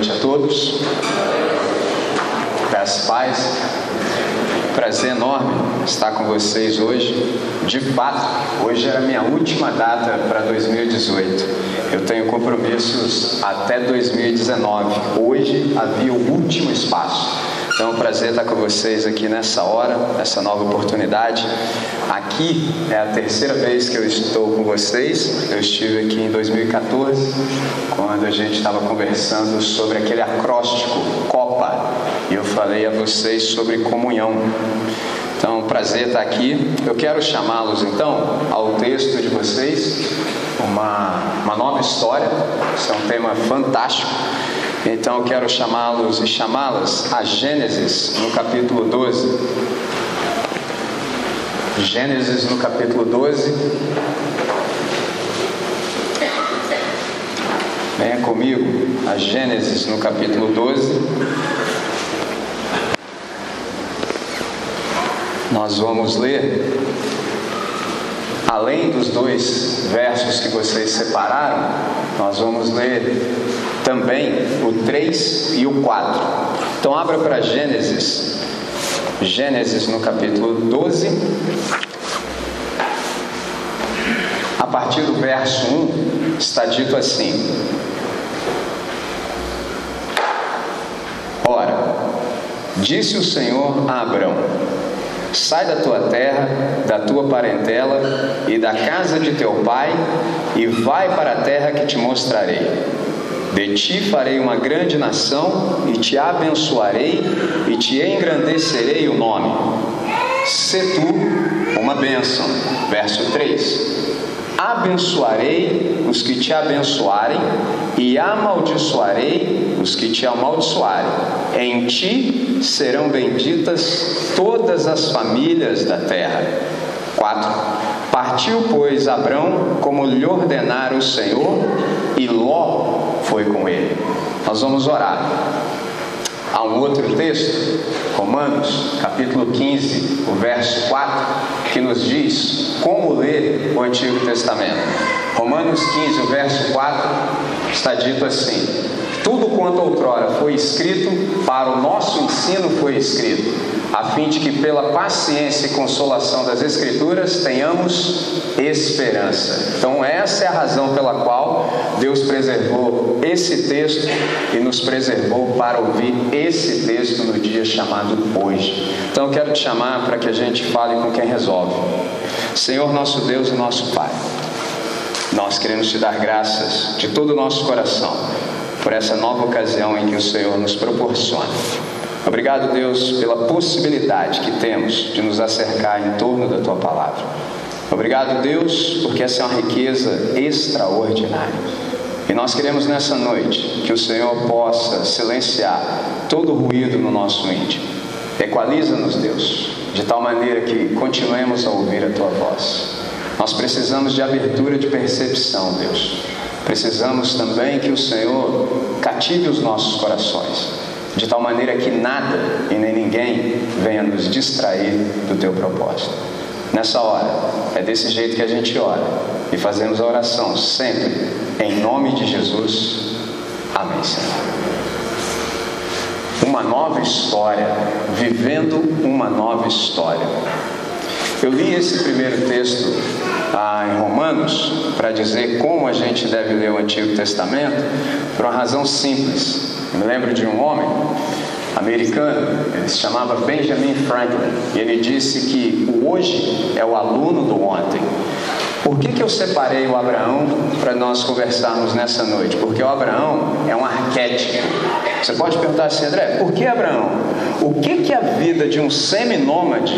noite a todos. Graças paz. Prazer enorme estar com vocês hoje. De fato, hoje era a minha última data para 2018. Eu tenho compromissos até 2019. Hoje havia o último espaço. Então é um prazer estar com vocês aqui nessa hora, nessa nova oportunidade. Aqui é a terceira vez que eu estou com vocês. Eu estive aqui em 2014, quando a gente estava conversando sobre aquele acróstico COPA, e eu falei a vocês sobre comunhão. Então, prazer estar aqui. Eu quero chamá-los então ao texto de vocês, uma, uma nova história. Isso é um tema fantástico. Então eu quero chamá-los e chamá-las a Gênesis no capítulo 12. Gênesis no capítulo 12. Venha comigo a Gênesis no capítulo 12. Nós vamos ler, além dos dois versos que vocês separaram, nós vamos ler também o 3 e o 4. Então abra para Gênesis, Gênesis no capítulo 12, a partir do verso 1, está dito assim: Ora, disse o Senhor a Abrão: Sai da tua terra, da tua parentela e da casa de teu pai, e vai para a terra que te mostrarei. De ti farei uma grande nação, e te abençoarei, e te engrandecerei o nome. Se tu uma bênção. Verso 3: Abençoarei os que te abençoarem, e amaldiçoarei os que te amaldiçoarem. Em ti serão benditas todas as famílias da terra. 4. Partiu, pois, Abrão, como lhe ordenara o Senhor, e Ló foi com ele. Nós vamos orar. Há um outro texto, Romanos, capítulo 15, o verso 4, que nos diz como ler o Antigo Testamento. Romanos 15, o verso 4, está dito assim: Tudo quanto outrora foi escrito, para o nosso ensino foi escrito a fim de que pela paciência e consolação das Escrituras tenhamos esperança. Então, essa é a razão pela qual Deus preservou esse texto e nos preservou para ouvir esse texto no dia chamado hoje. Então, eu quero te chamar para que a gente fale com quem resolve. Senhor, nosso Deus e nosso Pai, nós queremos te dar graças de todo o nosso coração por essa nova ocasião em que o Senhor nos proporciona. Obrigado, Deus, pela possibilidade que temos de nos acercar em torno da tua palavra. Obrigado, Deus, porque essa é uma riqueza extraordinária. E nós queremos nessa noite que o Senhor possa silenciar todo o ruído no nosso íntimo. Equaliza-nos, Deus, de tal maneira que continuemos a ouvir a tua voz. Nós precisamos de abertura de percepção, Deus. Precisamos também que o Senhor cative os nossos corações de tal maneira que nada e nem ninguém venha nos distrair do teu propósito. Nessa hora, é desse jeito que a gente ora e fazemos a oração sempre em nome de Jesus. Amém, Senhor. Uma nova história, vivendo uma nova história. Eu li esse primeiro texto ah, em Romanos para dizer como a gente deve ler o Antigo Testamento por uma razão simples. Eu me lembro de um homem americano, ele se chamava Benjamin Franklin, e ele disse que o hoje é o aluno do ontem. Por que, que eu separei o Abraão para nós conversarmos nessa noite? Porque o Abraão é um arquétipo. Você pode perguntar assim, André, por que Abraão? O que, que a vida de um seminômade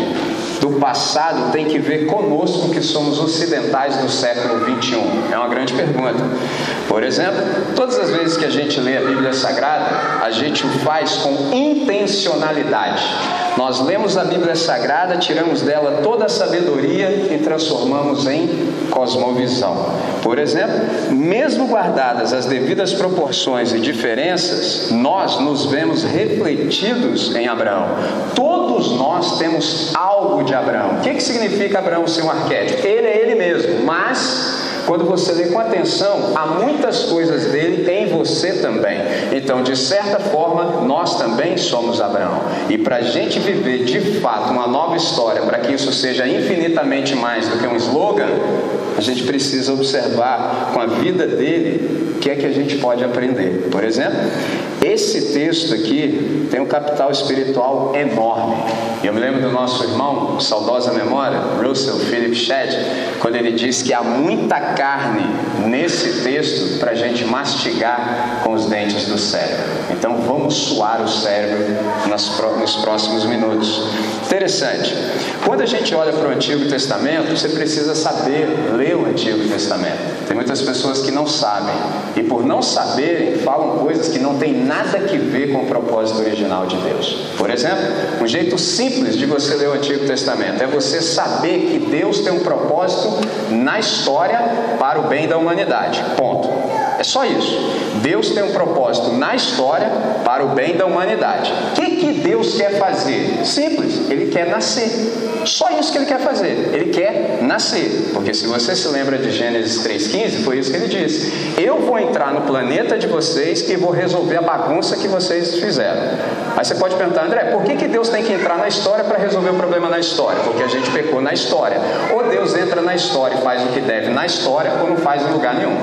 do passado tem que ver conosco que somos ocidentais do século 21? É uma grande pergunta. Por exemplo, todas as vezes que a gente lê a Bíblia Sagrada, a gente o faz com intencionalidade. Nós lemos a Bíblia Sagrada, tiramos dela toda a sabedoria e transformamos em cosmovisão. Por exemplo, mesmo guardadas as devidas proporções e diferenças, nós nos vemos refletidos em Abraão. Todos nós temos algo de Abraão. O que, que significa Abraão ser um arquétipo? Ele é ele mesmo, mas quando você lê com atenção, há muitas coisas dele em você também. Então, de certa forma, nós também somos Abraão. E para a gente viver de fato uma nova história, para que isso seja infinitamente mais do que um slogan, a gente precisa observar com a vida dele o que é que a gente pode aprender. Por exemplo, esse texto aqui tem um capital espiritual enorme. Eu me lembro do nosso irmão, saudosa memória, Russell Philip Shedd, quando ele diz que há muita carne nesse texto para a gente mastigar com os dentes do cérebro. Então vamos suar o cérebro nos próximos minutos. Interessante. Quando a gente olha para o Antigo Testamento, você precisa saber ler o Antigo Testamento. Tem muitas pessoas que não sabem e por não saberem falam coisas que não têm nada que ver com o propósito original de Deus. Por exemplo, um jeito simples de você ler o Antigo Testamento é você saber que Deus tem um propósito na história para o bem da humanidade. Ponto. É só isso. Deus tem um propósito na história para o bem da humanidade. O que, que Deus quer fazer? Simples, Ele quer nascer. Só isso que Ele quer fazer. Ele quer nascer. Porque se você se lembra de Gênesis 3,15, foi isso que Ele disse. Eu vou entrar no planeta de vocês e vou resolver a bagunça que vocês fizeram. Aí você pode perguntar, André, por que, que Deus tem que entrar na história para resolver o problema na história? Porque a gente pecou na história. Ou Deus entra na história e faz o que deve na história, ou não faz em lugar nenhum.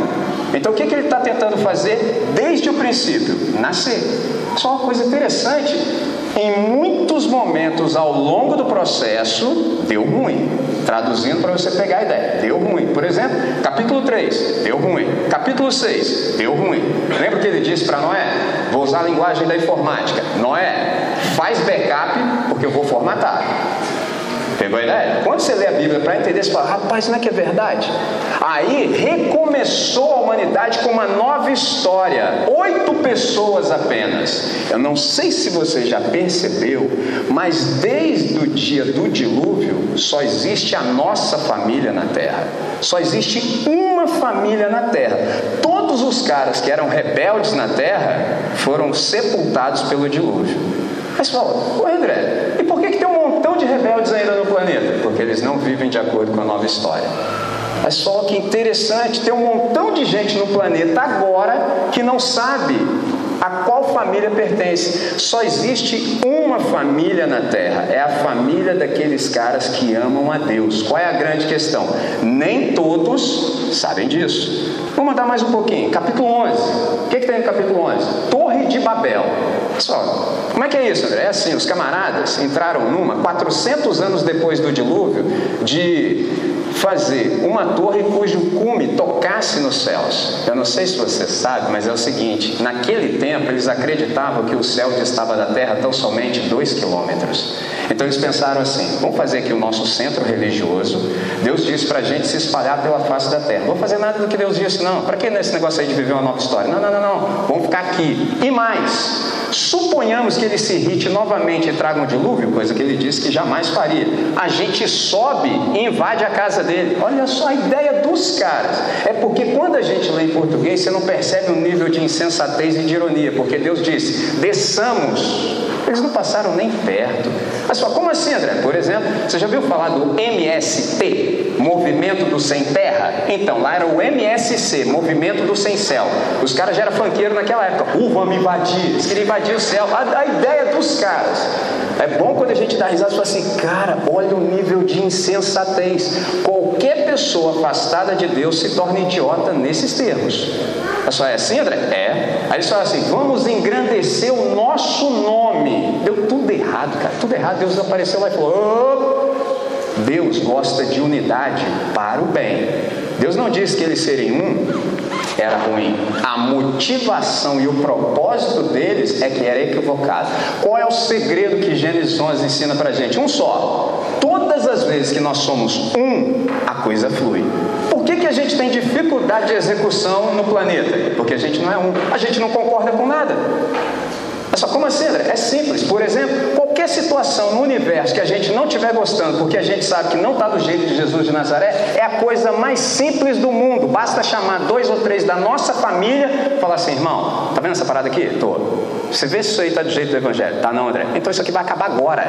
Então o que, que ele está tentando fazer desde o princípio? Nascer. Só uma coisa interessante: em muitos momentos ao longo do processo, deu ruim. Traduzindo para você pegar a ideia, deu ruim. Por exemplo, capítulo 3, deu ruim. Capítulo 6, deu ruim. Lembra o que ele disse para Noé? Vou usar a linguagem da informática. Noé, faz backup porque eu vou formatar. Pegou a ideia? Quando você lê a Bíblia para entender, você fala, rapaz, não é que é verdade? Aí recomeçou a humanidade com uma nova história. Oito pessoas apenas. Eu não sei se você já percebeu, mas desde o dia do dilúvio, só existe a nossa família na terra. Só existe uma família na terra. Todos os caras que eram rebeldes na terra foram sepultados pelo dilúvio. Mas fala, ô André, e por que, que tem um montão de rebeldes ainda no planeta? Porque eles não vivem de acordo com a nova história. Mas só que interessante, tem um montão de gente no planeta agora que não sabe a qual família pertence. Só existe uma família na Terra, é a família daqueles caras que amam a Deus. Qual é a grande questão? Nem todos sabem disso. Vamos andar mais um pouquinho. Capítulo 11. Que tem no capítulo 11? Torre de Babel. Pessoal, como é que é isso, André? É assim, os camaradas entraram numa 400 anos depois do dilúvio de fazer uma torre cujo cume tocasse nos céus. Eu não sei se você sabe, mas é o seguinte: naquele tempo eles acreditavam que o céu distava da terra tão somente dois quilômetros. Então eles pensaram assim: vamos fazer aqui o nosso centro religioso. Deus disse para a gente se espalhar pela face da terra. Não vou fazer nada do que Deus disse, não. Para que nesse negócio aí de viver uma nova história? Não, não, não, não. Vamos ficar aqui. E mais, suponhamos que ele se irrite novamente e traga um dilúvio, coisa que ele disse que jamais faria. A gente sobe e invade a casa dele. Olha só a ideia dos caras. É porque quando a gente lê em português, você não percebe um nível de insensatez e de ironia, porque Deus disse: desçamos eles não passaram nem perto. Mas só, como assim, André? Por exemplo, você já viu falar do MST, Movimento do Sem Terra? Então, lá era o MSC, Movimento do Sem Céu. Os caras já eram funkeiros naquela época. Uh, vamos invadir. Eles queriam invadir o céu. A, a ideia dos caras. É bom quando a gente dá risada e fala assim, cara, olha o nível de insensatez. Qualquer pessoa afastada de Deus se torna idiota nesses termos. É só é assim, André? É. Aí eles falam assim: vamos engrandecer o nosso nome. Deu tudo errado, cara, tudo errado. Deus apareceu lá e falou: oh! Deus gosta de unidade para o bem. Deus não disse que eles serem um era ruim. A motivação e o propósito deles é que era equivocado. Qual é o segredo que Gênesis 11 ensina para gente? Um só. Todas as vezes que nós somos um, a coisa flui. Por que, que a gente tem dificuldade de execução no planeta? Porque a gente não é um, a gente não concorda com nada. É só como assim, André? É simples. Por exemplo, qualquer qualquer situação no universo que a gente não estiver gostando, porque a gente sabe que não está do jeito de Jesus de Nazaré, é a coisa mais simples do mundo. Basta chamar dois ou três da nossa família e falar assim, irmão, tá vendo essa parada aqui? Tô. Você vê se isso aí está do jeito do Evangelho? Tá não, André? Então isso aqui vai acabar agora.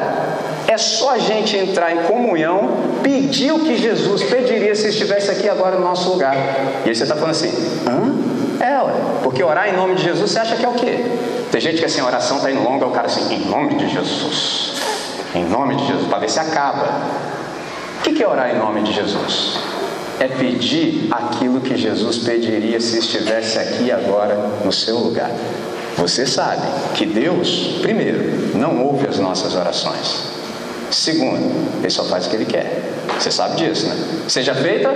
É só a gente entrar em comunhão, pedir o que Jesus pediria se estivesse aqui agora no nosso lugar. E aí você está falando assim, hã? É, ué. porque orar em nome de Jesus você acha que é o quê? Tem gente que assim, a oração está indo longa, o cara assim, em nome de Jesus. Em nome de Jesus, para ver se acaba. O que é orar em nome de Jesus? É pedir aquilo que Jesus pediria se estivesse aqui agora no seu lugar. Você sabe que Deus, primeiro, não ouve as nossas orações. Segundo, Ele só faz o que Ele quer. Você sabe disso, né? Seja feita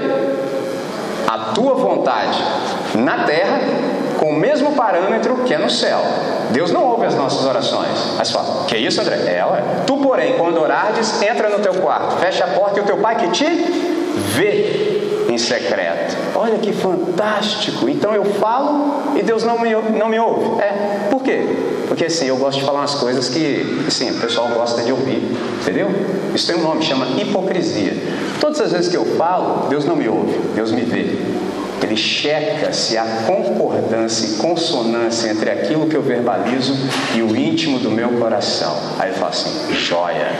a tua vontade na terra com o mesmo parâmetro que é no céu. Deus não ouve as nossas orações. Mas fala, que isso, André? É, ué. Tu, porém, quando orares, entra no teu quarto, fecha a porta e o teu pai que te vê em secreto. Olha que fantástico! Então eu falo e Deus não me, não me ouve. É, por quê? Porque assim, eu gosto de falar umas coisas que assim, o pessoal gosta de ouvir, entendeu? Isso tem um nome, chama hipocrisia. Todas as vezes que eu falo, Deus não me ouve, Deus me vê. Ele checa se há concordância e consonância entre aquilo que eu verbalizo e o íntimo do meu coração. Aí ele fala assim: joia.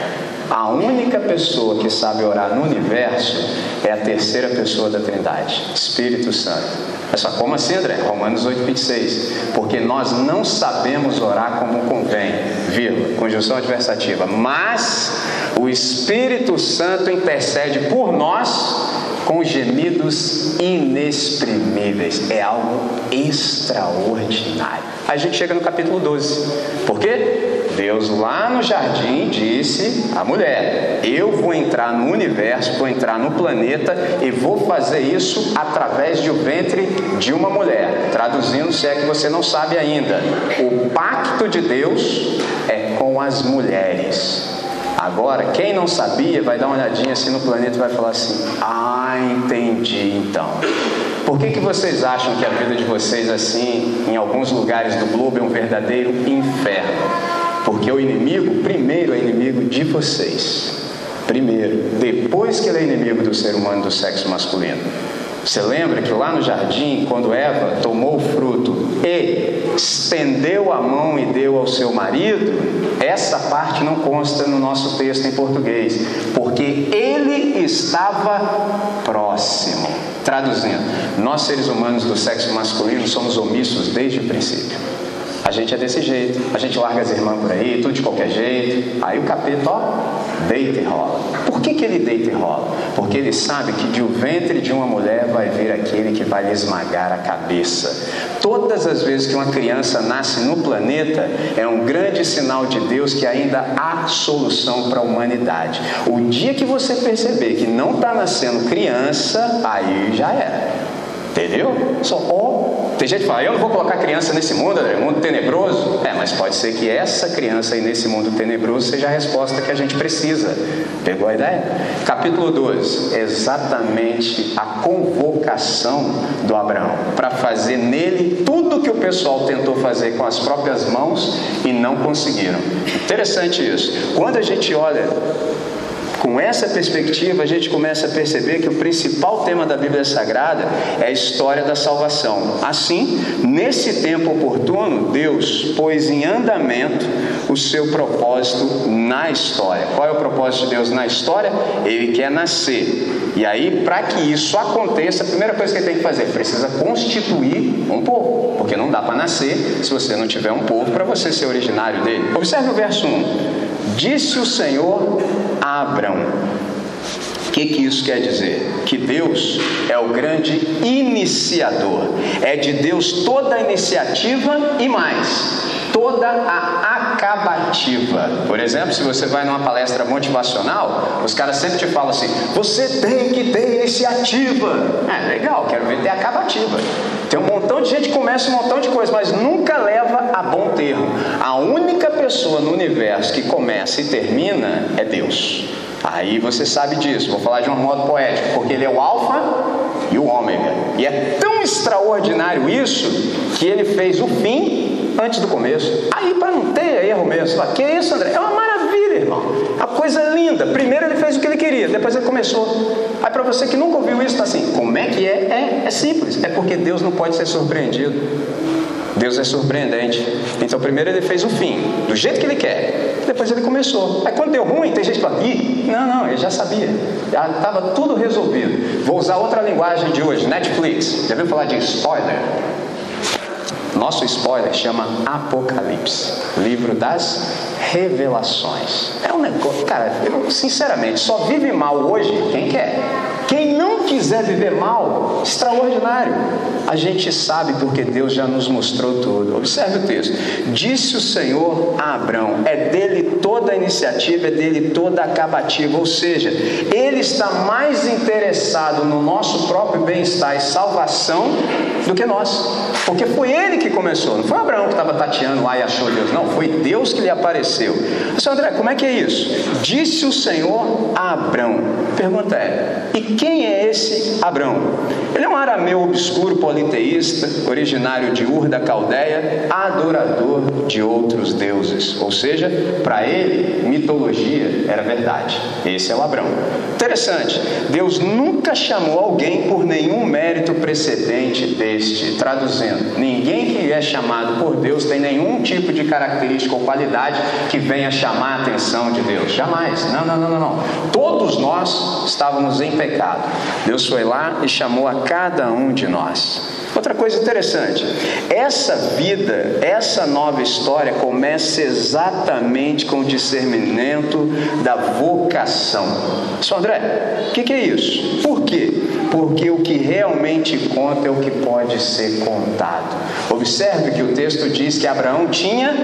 A única pessoa que sabe orar no universo é a terceira pessoa da Trindade, Espírito Santo. É só como assim, André? Romanos 8, 26. Porque nós não sabemos orar como convém, vírgula, conjunção adversativa. Mas o Espírito Santo intercede por nós com gemidos inexprimíveis. É algo extraordinário. A gente chega no capítulo 12. Por quê? Deus lá no jardim disse à mulher: Eu vou entrar no universo, vou entrar no planeta e vou fazer isso através do ventre de uma mulher. Traduzindo, se é que você não sabe ainda, o pacto de Deus é com as mulheres. Agora, quem não sabia vai dar uma olhadinha assim no planeta e vai falar assim: Ah, entendi então. Por que, que vocês acham que a vida de vocês, assim, em alguns lugares do globo, é um verdadeiro inferno? Porque o inimigo, primeiro, é inimigo de vocês. Primeiro, depois que ele é inimigo do ser humano do sexo masculino. Você lembra que lá no jardim, quando Eva tomou o fruto e estendeu a mão e deu ao seu marido, essa parte não consta no nosso texto em português, porque ele estava próximo. Traduzindo, nós seres humanos do sexo masculino somos omissos desde o princípio. A gente é desse jeito, a gente larga as irmãs por aí, tudo de qualquer jeito. Aí o capeta, ó, deita e rola. Por que, que ele deita e rola? Porque ele sabe que de o ventre de uma mulher vai vir aquele que vai lhe esmagar a cabeça. Todas as vezes que uma criança nasce no planeta, é um grande sinal de Deus que ainda há solução para a humanidade. O dia que você perceber que não está nascendo criança, aí já era. Entendeu? Só, ó, tem gente que fala, eu não vou colocar criança nesse mundo, André, mundo tenebroso. É, mas pode ser que essa criança aí nesse mundo tenebroso seja a resposta que a gente precisa. Pegou a ideia? Capítulo 12, exatamente a convocação do Abraão para fazer nele tudo que o pessoal tentou fazer com as próprias mãos e não conseguiram. Interessante isso. Quando a gente olha com essa perspectiva, a gente começa a perceber que o principal tema da Bíblia Sagrada é a história da salvação. Assim, nesse tempo oportuno, Deus pôs em andamento o seu propósito na história. Qual é o propósito de Deus na história? Ele quer nascer. E aí, para que isso aconteça, a primeira coisa que ele tem que fazer, precisa constituir um povo, porque não dá para nascer se você não tiver um povo para você ser originário dele. Observe o verso 1. Disse o Senhor a Abraão. O que, que isso quer dizer? Que Deus é o grande iniciador. É de Deus toda a iniciativa e mais, toda a acabativa. Por exemplo, se você vai numa palestra motivacional, os caras sempre te falam assim: você tem que ter iniciativa. É legal, quero ver ter acabativa. Tem um montão de gente que começa um montão de coisa, mas nunca leva a bom termo. A única pessoa no universo que começa e termina é Deus. Aí você sabe disso. Vou falar de um modo poético, porque ele é o alfa e o ômega. E é tão extraordinário isso que ele fez o fim antes do começo. Aí para não ter erro mesmo, que isso, André? É uma irmão. A coisa linda. Primeiro ele fez o que ele queria, depois ele começou. Aí para você que nunca ouviu isso, está assim, como é que é? É, é simples. É porque Deus não pode ser surpreendido. Deus é surpreendente. Então, primeiro ele fez o fim, do jeito que ele quer. Depois ele começou. Aí, quando deu ruim, tem gente que fala: Ih, não, não, ele já sabia. Já estava tudo resolvido. Vou usar outra linguagem de hoje: Netflix. Já viu falar de spoiler? Nosso spoiler chama Apocalipse livro das revelações. É um negócio, cara, eu, sinceramente, só vive mal hoje quem quer. Quem não quiser viver mal, extraordinário. A gente sabe porque Deus já nos mostrou tudo. Observe o texto. Disse o Senhor a Abraão: é dele toda a iniciativa, é dele toda a acabativa. Ou seja, ele está mais interessado no nosso próprio bem-estar e salvação do que nós. Porque foi ele que começou, não foi Abraão que estava tateando lá e achou Deus. Não, foi Deus que lhe apareceu. Mas, André, como é que é isso? Disse o Senhor a Abraão. Pergunta é: e quem é esse Abraão? Ele é um arameu obscuro politeísta, originário de Ur da Caldeia, adorador de outros deuses. Ou seja, para ele, mitologia era verdade. Esse é o Abraão. Interessante, Deus nunca chamou alguém por nenhum mérito precedente deste. Traduzindo, ninguém que é chamado por Deus tem nenhum tipo de característica ou qualidade que venha chamar a atenção de Deus. Jamais. Não, não, não, não. não. Todos nós estávamos em pecado. Deus foi lá e chamou a cada um de nós. Outra coisa interessante, essa vida, essa nova história começa exatamente com o discernimento da vocação. Só André, o que, que é isso? Por quê? Porque o que realmente conta é o que pode ser contado. Observe que o texto diz que Abraão tinha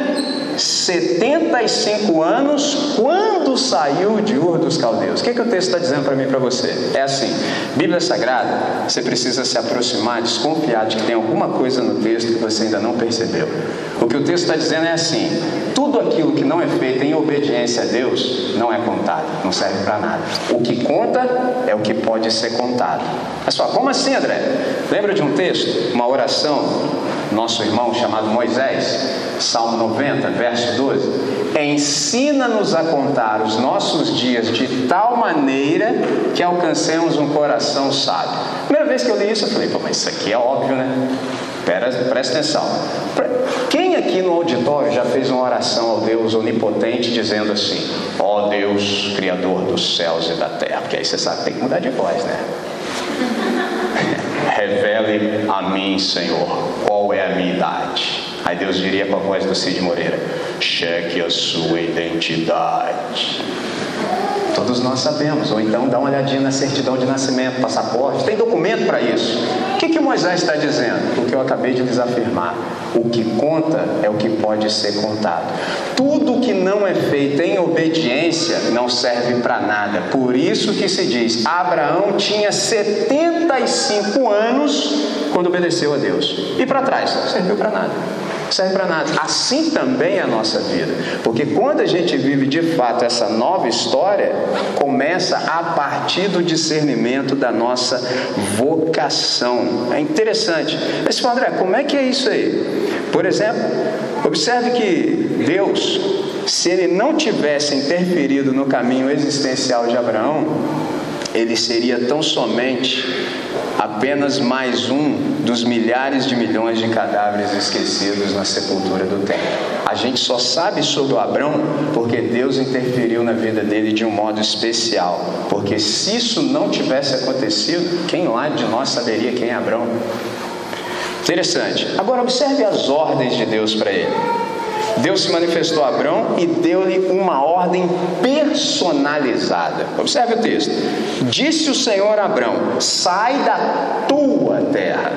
75 anos quando saiu de Ur dos Caldeus. O que, que o texto está dizendo para mim e para você? É assim: Bíblia Sagrada, você precisa se aproximar, desconfiar de que tem alguma coisa no texto que você ainda não percebeu. O que o texto está dizendo é assim: tudo aquilo que não é feito em obediência a Deus não é contado, não serve para nada. O que conta é o que pode ser contado. Mas só, como assim, André? Lembra de um texto, uma oração nosso irmão chamado Moisés, Salmo 90, verso 12: Ensina-nos a contar os nossos dias de tal maneira que alcancemos um coração sábio. Primeira vez que eu li isso, eu falei, pô, mas isso aqui é óbvio, né? Pera, presta atenção. Quem aqui no auditório já fez uma oração ao Deus onipotente dizendo assim: Ó oh Deus, Criador dos céus e da terra? Porque aí você sabe que tem que mudar de voz, né? Revele a mim, Senhor, qual é a minha idade. Aí Deus diria com a voz do Cid Moreira: cheque a sua identidade. Todos nós sabemos, ou então dá uma olhadinha na certidão de nascimento, passaporte, tem documento para isso. O que, que Moisés está dizendo? O que eu acabei de desafirmar. O que conta é o que pode ser contado. Tudo que não é feito em obediência não serve para nada. Por isso que se diz: Abraão tinha 75 anos quando obedeceu a Deus. E para trás, não serviu para nada serve para nada. Assim também é a nossa vida. Porque quando a gente vive de fato essa nova história, começa a partir do discernimento da nossa vocação. É interessante. Mas, André, como é que é isso aí? Por exemplo, observe que Deus, se ele não tivesse interferido no caminho existencial de Abraão, ele seria tão somente apenas mais um dos milhares de milhões de cadáveres esquecidos na sepultura do templo. A gente só sabe sobre o Abrão porque Deus interferiu na vida dele de um modo especial. Porque se isso não tivesse acontecido, quem lá de nós saberia quem é Abrão? Interessante. Agora observe as ordens de Deus para ele. Deus se manifestou a Abraão e deu-lhe uma ordem personalizada. Observe o texto. Disse o Senhor a Abraão: Sai da tua terra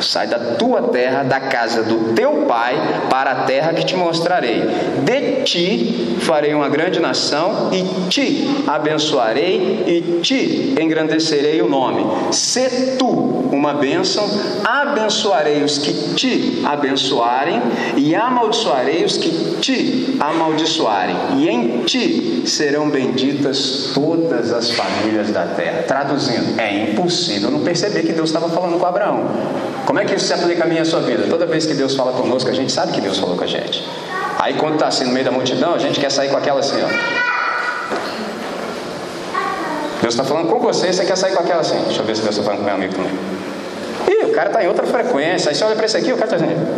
Sai da tua terra, da casa do teu pai, para a terra que te mostrarei. De ti farei uma grande nação, e te abençoarei, e te engrandecerei o nome. Se tu uma bênção, abençoarei os que te abençoarem, e amaldiçoarei os que te amaldiçoarem. E em ti serão benditas todas as famílias da terra. Traduzindo, é impossível não perceber que Deus estava falando com Abraão. Como é que isso se aplica a mim e a sua vida? Toda vez que Deus fala conosco, a gente sabe que Deus falou com a gente. Aí quando está assim no meio da multidão, a gente quer sair com aquela assim, ó. Deus está falando com você você quer sair com aquela assim. Deixa eu ver se Deus está falando com meu amigo também. Ih, o cara está em outra frequência. Aí você olha para esse aqui, o cara está dizendo.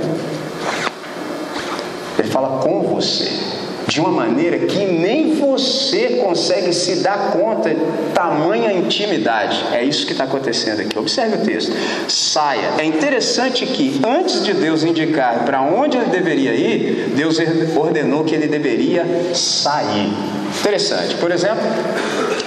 Ele fala com você de uma maneira que nem você consegue se dar conta tamanha intimidade. É isso que está acontecendo aqui. Observe o texto. Saia. É interessante que antes de Deus indicar para onde ele deveria ir, Deus ordenou que ele deveria sair. Interessante. Por exemplo,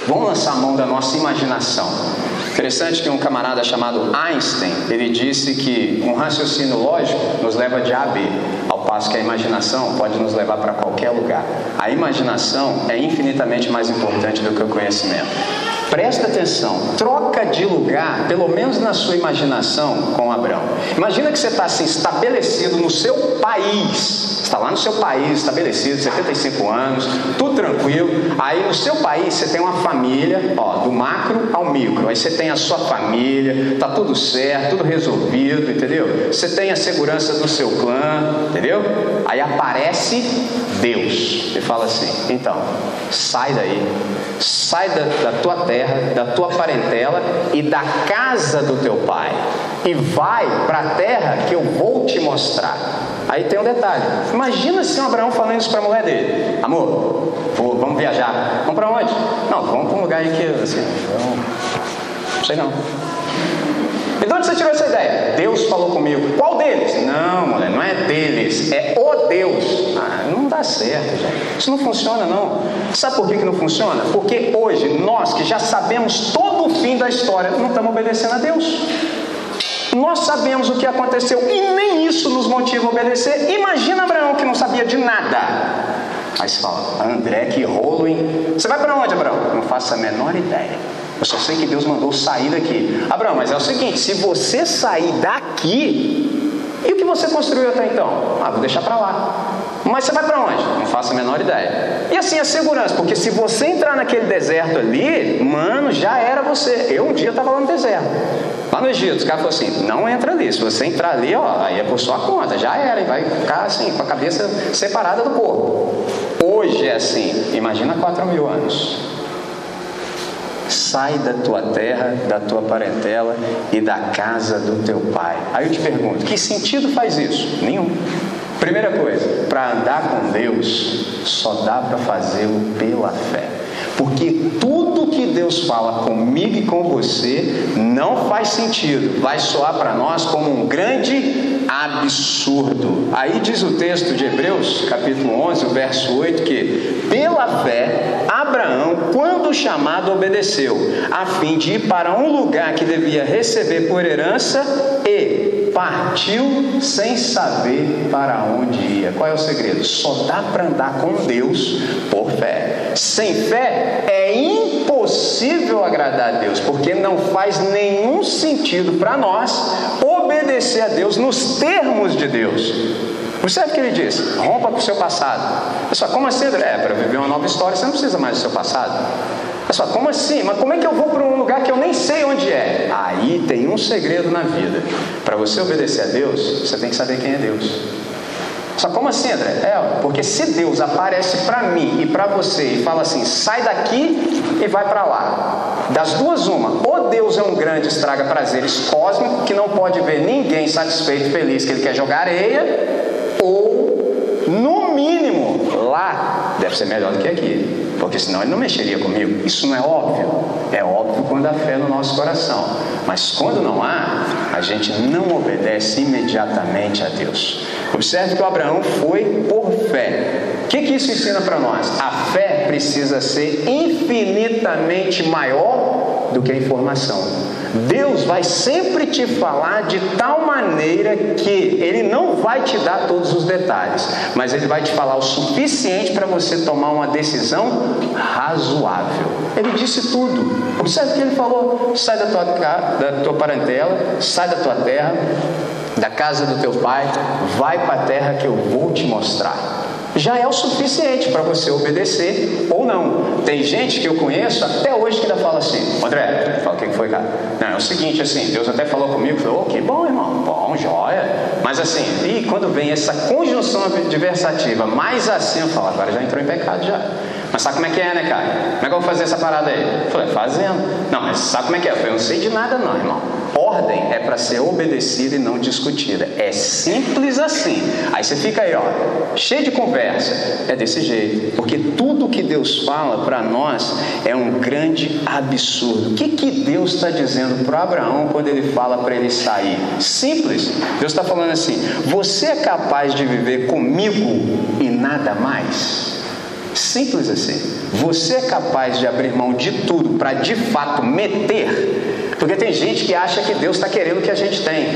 vamos lançar a mão da nossa imaginação. Interessante que um camarada chamado Einstein, ele disse que um raciocínio lógico nos leva de A a B, ao passo que a imaginação pode nos levar para qualquer lugar. A imaginação é infinitamente mais importante do que o conhecimento. Presta atenção, troca de lugar, pelo menos na sua imaginação, com Abraão. Imagina que você está assim, estabelecido no seu país, está lá no seu país, estabelecido, 75 anos, tudo tranquilo. Aí no seu país você tem uma família, ó, do macro ao micro. Aí você tem a sua família, está tudo certo, tudo resolvido, entendeu? Você tem a segurança do seu clã, entendeu? Aí aparece Deus e fala assim: então, sai daí, sai da, da tua terra terra, da tua parentela e da casa do teu pai, e vai para a terra que eu vou te mostrar. Aí tem um detalhe: imagina se Abraão falando isso para a mulher dele: Amor, vou, vamos viajar. Vamos para onde? Não, vamos para um lugar aí que, assim, não sei não. E de onde você tirou essa ideia? Deus falou comigo. Qual deles? Não, mulher, não é deles, é o Deus. Dá certo, gente. Isso não funciona, não. Sabe por que, que não funciona? Porque hoje, nós que já sabemos todo o fim da história, não estamos obedecendo a Deus. Nós sabemos o que aconteceu e nem isso nos motiva a obedecer. Imagina Abraão que não sabia de nada. Aí você fala, André, que rolo, hein? Você vai para onde, Abraão? Não faço a menor ideia. Eu só sei que Deus mandou sair daqui. Abraão, mas é o seguinte: se você sair daqui, e o que você construiu até então? Ah, vou deixar para lá. Mas você vai para onde? Não faço a menor ideia. E assim a segurança, porque se você entrar naquele deserto ali, mano, já era você. Eu um dia estava lá no deserto. Lá no Egito, os caras falaram assim: não entra ali. Se você entrar ali, ó, aí é por sua conta, já era, e vai ficar assim, com a cabeça separada do corpo. Hoje é assim, imagina 4 mil anos. Sai da tua terra, da tua parentela e da casa do teu pai. Aí eu te pergunto: que sentido faz isso? Nenhum. Primeira coisa, para andar com Deus, só dá para fazê-lo pela fé. Porque tudo que Deus fala comigo e com você não faz sentido, vai soar para nós como um grande absurdo. Aí diz o texto de Hebreus, capítulo 11, verso 8, que pela fé, Abraão, quando chamado, obedeceu, a fim de ir para um lugar que devia receber por herança e partiu sem saber para onde ia. Qual é o segredo? Só dá para andar com Deus por fé. Sem fé é impossível agradar a Deus, porque não faz nenhum sentido para nós obedecer a Deus nos termos de Deus. Observe o que ele diz: rompa com o seu passado. Pessoal, como assim, André? É, para viver uma nova história, você não precisa mais do seu passado. Pessoal, como assim? Mas como é que eu vou para um lugar que eu nem sei onde é? Aí tem um segredo na vida. Para você obedecer a Deus, você tem que saber quem é Deus. Só como assim, André? É, porque se Deus aparece para mim e para você e fala assim, sai daqui e vai para lá. Das duas, uma. Ou Deus é um grande estraga prazeres cósmico que não pode ver ninguém satisfeito, feliz, que ele quer jogar areia, ou, no mínimo, lá deve ser melhor do que aqui. Porque senão ele não mexeria comigo. Isso não é óbvio? É óbvio quando há fé no nosso coração. Mas quando não há, a gente não obedece imediatamente a Deus. Observe que Abraão foi por fé. O que, que isso ensina para nós? A fé precisa ser infinitamente maior do que a informação. Deus vai sempre te falar de tal maneira que Ele não vai te dar todos os detalhes, mas Ele vai te falar o suficiente para você tomar uma decisão razoável. Ele disse tudo. Observe que Ele falou: sai da tua, da tua parentela, sai da tua terra, da casa do teu pai, vai para a terra que eu vou te mostrar. Já é o suficiente para você obedecer ou não. Tem gente que eu conheço até hoje que ainda fala assim, André, fala o que foi, cara? Não, é o seguinte, assim, Deus até falou comigo, falou, oh, que bom, irmão, bom, joia. Mas assim, e quando vem essa conjunção adversativa, mais assim, eu falo, agora já entrou em pecado já. Mas sabe como é que é, né, cara? Como é que eu vou fazer essa parada aí? Eu falei, fazendo. Não, mas sabe como é que é? Eu falei, não sei de nada não, irmão. Ordem é para ser obedecida e não discutida. É simples assim. Aí você fica aí, ó, cheio de conversa. É desse jeito. Porque tudo que Deus fala para nós é um grande absurdo. O que, que Deus está dizendo para Abraão quando ele fala para ele sair? Simples. Deus está falando assim: você é capaz de viver comigo e nada mais? Simples assim. Você é capaz de abrir mão de tudo para de fato meter? Porque tem gente que acha que Deus está querendo o que a gente tem.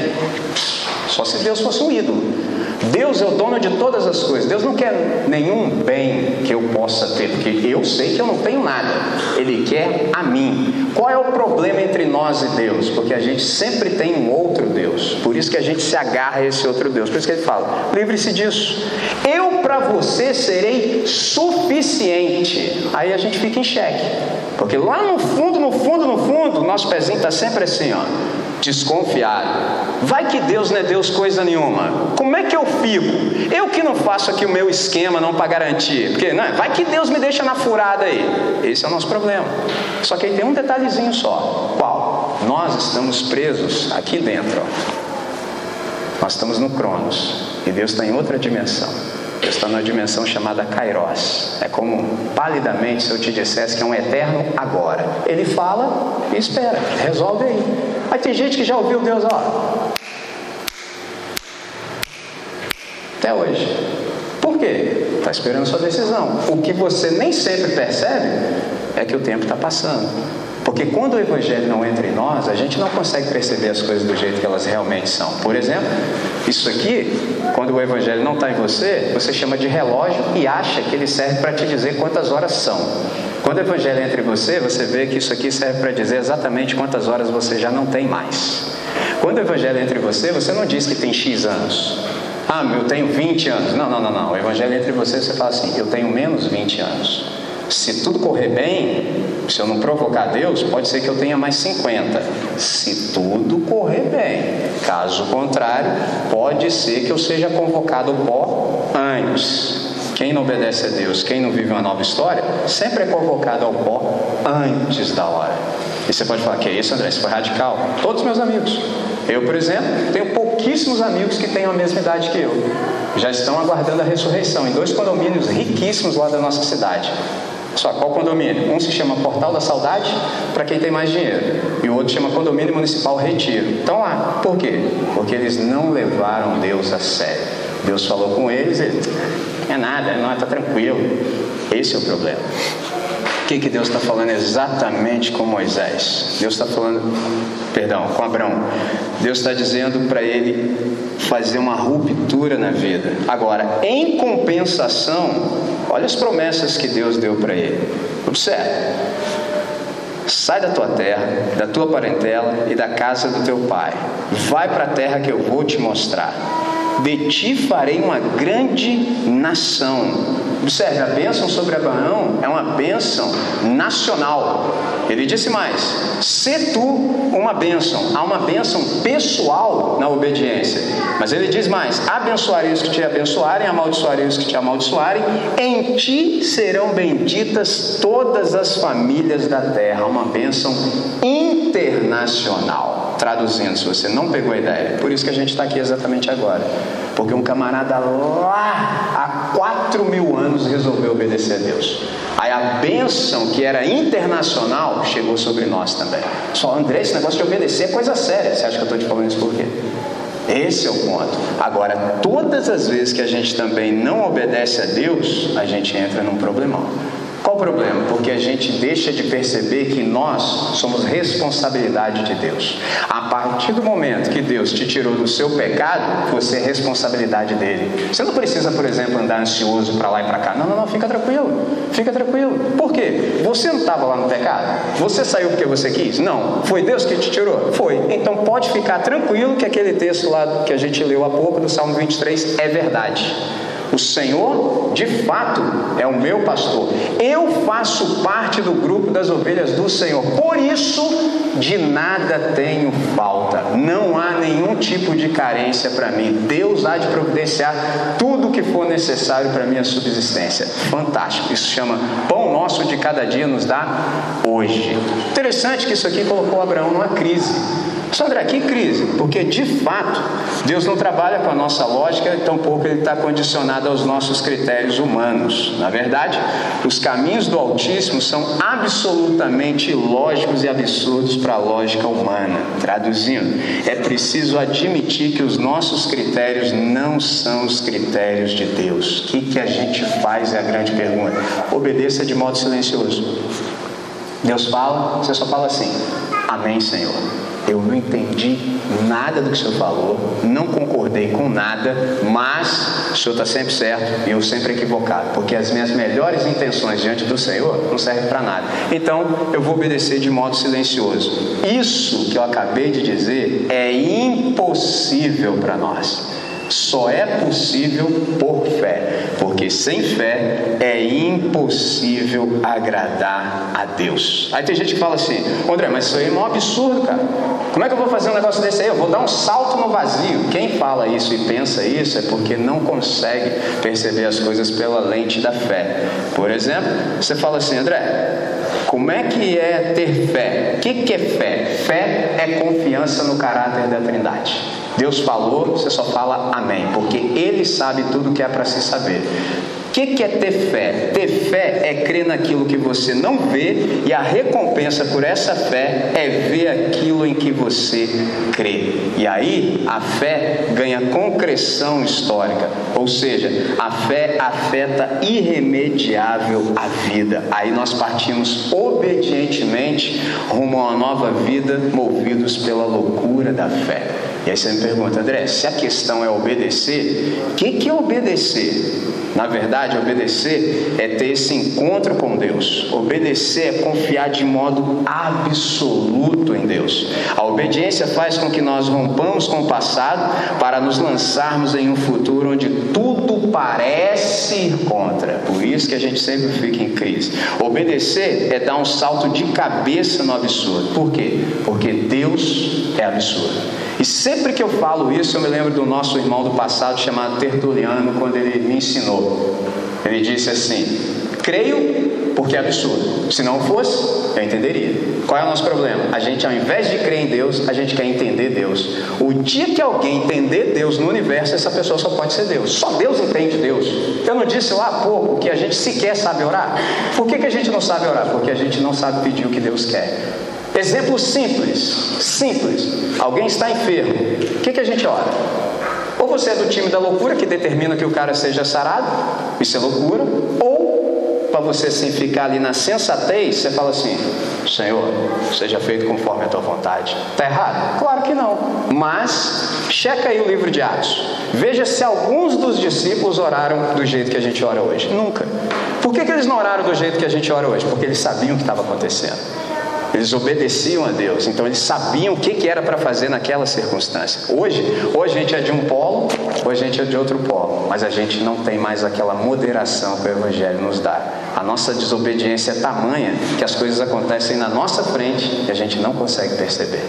Só se Deus fosse um ídolo. Deus é o dono de todas as coisas. Deus não quer nenhum bem que eu possa ter, porque eu sei que eu não tenho nada. Ele quer a mim. Qual é o problema entre nós e Deus? Porque a gente sempre tem um outro Deus. Por isso que a gente se agarra a esse outro Deus. Por isso que ele fala: livre-se disso. Eu para você serei suficiente. Aí a gente fica em xeque. Porque lá no fundo, no fundo, no fundo, nosso pezinho está sempre assim, ó desconfiado. Vai que Deus não é Deus coisa nenhuma. Como é que eu fico? Eu que não faço aqui o meu esquema não para garantir. Porque não, vai que Deus me deixa na furada aí. Esse é o nosso problema. Só que aí tem um detalhezinho só. Qual? Nós estamos presos aqui dentro. Ó. Nós estamos no Cronos. E Deus está em outra dimensão. Está numa dimensão chamada Kairos. É como palidamente se eu te dissesse que é um eterno agora. Ele fala e espera, resolve aí. Aí tem gente que já ouviu Deus, ó. Até hoje. Por quê? Está esperando sua decisão. O que você nem sempre percebe é que o tempo está passando. Porque quando o Evangelho não entra em nós, a gente não consegue perceber as coisas do jeito que elas realmente são. Por exemplo, isso aqui, quando o Evangelho não está em você, você chama de relógio e acha que ele serve para te dizer quantas horas são. Quando o Evangelho entra em você, você vê que isso aqui serve para dizer exatamente quantas horas você já não tem mais. Quando o Evangelho entra em você, você não diz que tem X anos. Ah, eu tenho 20 anos. Não, não, não, não. O Evangelho entra em você, você fala assim: eu tenho menos 20 anos. Se tudo correr bem, se eu não provocar Deus, pode ser que eu tenha mais 50. Se tudo correr bem. Caso contrário, pode ser que eu seja convocado pó antes. Quem não obedece a Deus, quem não vive uma nova história, sempre é convocado ao pó antes da hora. E você pode falar, que é isso, André? Isso foi radical. Todos meus amigos. Eu, por exemplo, tenho pouquíssimos amigos que têm a mesma idade que eu. Já estão aguardando a ressurreição em dois condomínios riquíssimos lá da nossa cidade. Só qual condomínio? Um se chama Portal da Saudade, para quem tem mais dinheiro, e o outro chama Condomínio Municipal Retiro. Então lá, por quê? Porque eles não levaram Deus a sério. Deus falou com eles, e é nada, não está tranquilo. Esse é o problema. Que, que Deus está falando exatamente com Moisés? Deus está falando, perdão, com Abraão. Deus está dizendo para ele fazer uma ruptura na vida. Agora, em compensação, olha as promessas que Deus deu para ele. Observe. Sai da tua terra, da tua parentela e da casa do teu pai. Vai para a terra que eu vou te mostrar de ti farei uma grande nação. Observe, a bênção sobre Abraão é uma bênção nacional. Ele disse mais: se tu uma bênção, há uma bênção pessoal na obediência. Mas ele diz mais: abençoarei os que te abençoarem, amaldiçoarei os que te amaldiçoarem, em ti serão benditas todas as famílias da terra. Uma bênção internacional. Traduzindo, se você não pegou a ideia. Por isso que a gente está aqui exatamente agora. Porque um camarada lá há quatro mil anos resolveu obedecer a Deus. Aí a bênção que era internacional chegou sobre nós também. Só André, esse negócio de obedecer é coisa séria. Você acha que eu estou te falando isso por quê? Esse é o ponto. Agora, todas as vezes que a gente também não obedece a Deus, a gente entra num problemão. Qual o problema? Porque a gente deixa de perceber que nós somos responsabilidade de Deus. A partir do momento que Deus te tirou do seu pecado, você é responsabilidade dele. Você não precisa, por exemplo, andar ansioso para lá e para cá. Não, não, não, fica tranquilo. Fica tranquilo. Por quê? Você não estava lá no pecado? Você saiu porque você quis? Não. Foi Deus que te tirou? Foi. Então pode ficar tranquilo que aquele texto lá que a gente leu há pouco, do Salmo 23, é verdade. O Senhor de fato, é o meu pastor. Eu faço parte do grupo das ovelhas do Senhor. Por isso, de nada tenho falta. Não há nenhum tipo de carência para mim. Deus há de providenciar tudo o que for necessário para minha subsistência. Fantástico. Isso chama pão nosso de cada dia nos dá hoje. Interessante que isso aqui colocou Abraão numa crise. Só André, que crise? Porque de fato Deus não trabalha com a nossa lógica, tampouco Ele está condicionado aos nossos critérios humanos. Na verdade, os caminhos do Altíssimo são absolutamente lógicos e absurdos para a lógica humana. Traduzindo, é preciso admitir que os nossos critérios não são os critérios de Deus. O que, que a gente faz é a grande pergunta. Obedeça de modo silencioso. Deus fala, você só fala assim: Amém, Senhor. Eu não entendi nada do que o Senhor falou, não concordei com nada, mas o Senhor está sempre certo e eu sempre equivocado, porque as minhas melhores intenções diante do Senhor não servem para nada. Então eu vou obedecer de modo silencioso. Isso que eu acabei de dizer é impossível para nós só é possível por fé, porque sem fé é impossível agradar a Deus. Aí tem gente que fala assim: André, mas isso aí é um absurdo, cara. Como é que eu vou fazer um negócio desse aí? Eu vou dar um salto no vazio. Quem fala isso e pensa isso é porque não consegue perceber as coisas pela lente da fé. Por exemplo, você fala assim, André, como é que é ter fé? O que, que é fé? Fé é confiança no caráter da Trindade. Deus falou, você só fala amém, porque Ele sabe tudo que é para se saber. O que, que é ter fé? Ter fé é crer naquilo que você não vê, e a recompensa por essa fé é ver aquilo em que você crê. E aí a fé ganha concreção histórica, ou seja, a fé afeta irremediável a vida. Aí nós partimos obedientemente rumo a uma nova vida, movidos pela loucura da fé. E aí você me pergunta, André, se a questão é obedecer, o que, que é obedecer? Na verdade, obedecer é ter esse encontro com Deus. Obedecer é confiar de modo absoluto em Deus. A obediência faz com que nós rompamos com o passado para nos lançarmos em um futuro onde tudo parece ir contra. Por isso que a gente sempre fica em crise. Obedecer é dar um salto de cabeça no absurdo. Por quê? Porque Deus é absurdo. E sempre que eu falo isso, eu me lembro do nosso irmão do passado chamado Tertuliano, quando ele me ensinou. Ele disse assim: Creio porque é absurdo. Se não fosse, eu entenderia. Qual é o nosso problema? A gente, ao invés de crer em Deus, a gente quer entender Deus. O dia que alguém entender Deus no universo, essa pessoa só pode ser Deus. Só Deus entende Deus. Eu não disse lá há pouco que a gente sequer sabe orar? Por que, que a gente não sabe orar? Porque a gente não sabe pedir o que Deus quer. Exemplo simples, simples. Alguém está enfermo. O que, que a gente ora? Ou você é do time da loucura que determina que o cara seja sarado, isso é loucura, ou para você assim, ficar ali na sensatez, você fala assim: Senhor, seja feito conforme a tua vontade. Está errado? Claro que não. Mas, checa aí o livro de Atos. Veja se alguns dos discípulos oraram do jeito que a gente ora hoje. Nunca. Por que, que eles não oraram do jeito que a gente ora hoje? Porque eles sabiam o que estava acontecendo. Eles obedeciam a Deus, então eles sabiam o que, que era para fazer naquela circunstância. Hoje, hoje a gente é de um polo, hoje a gente é de outro polo, mas a gente não tem mais aquela moderação que o Evangelho nos dá. A nossa desobediência é tamanha que as coisas acontecem na nossa frente e a gente não consegue perceber.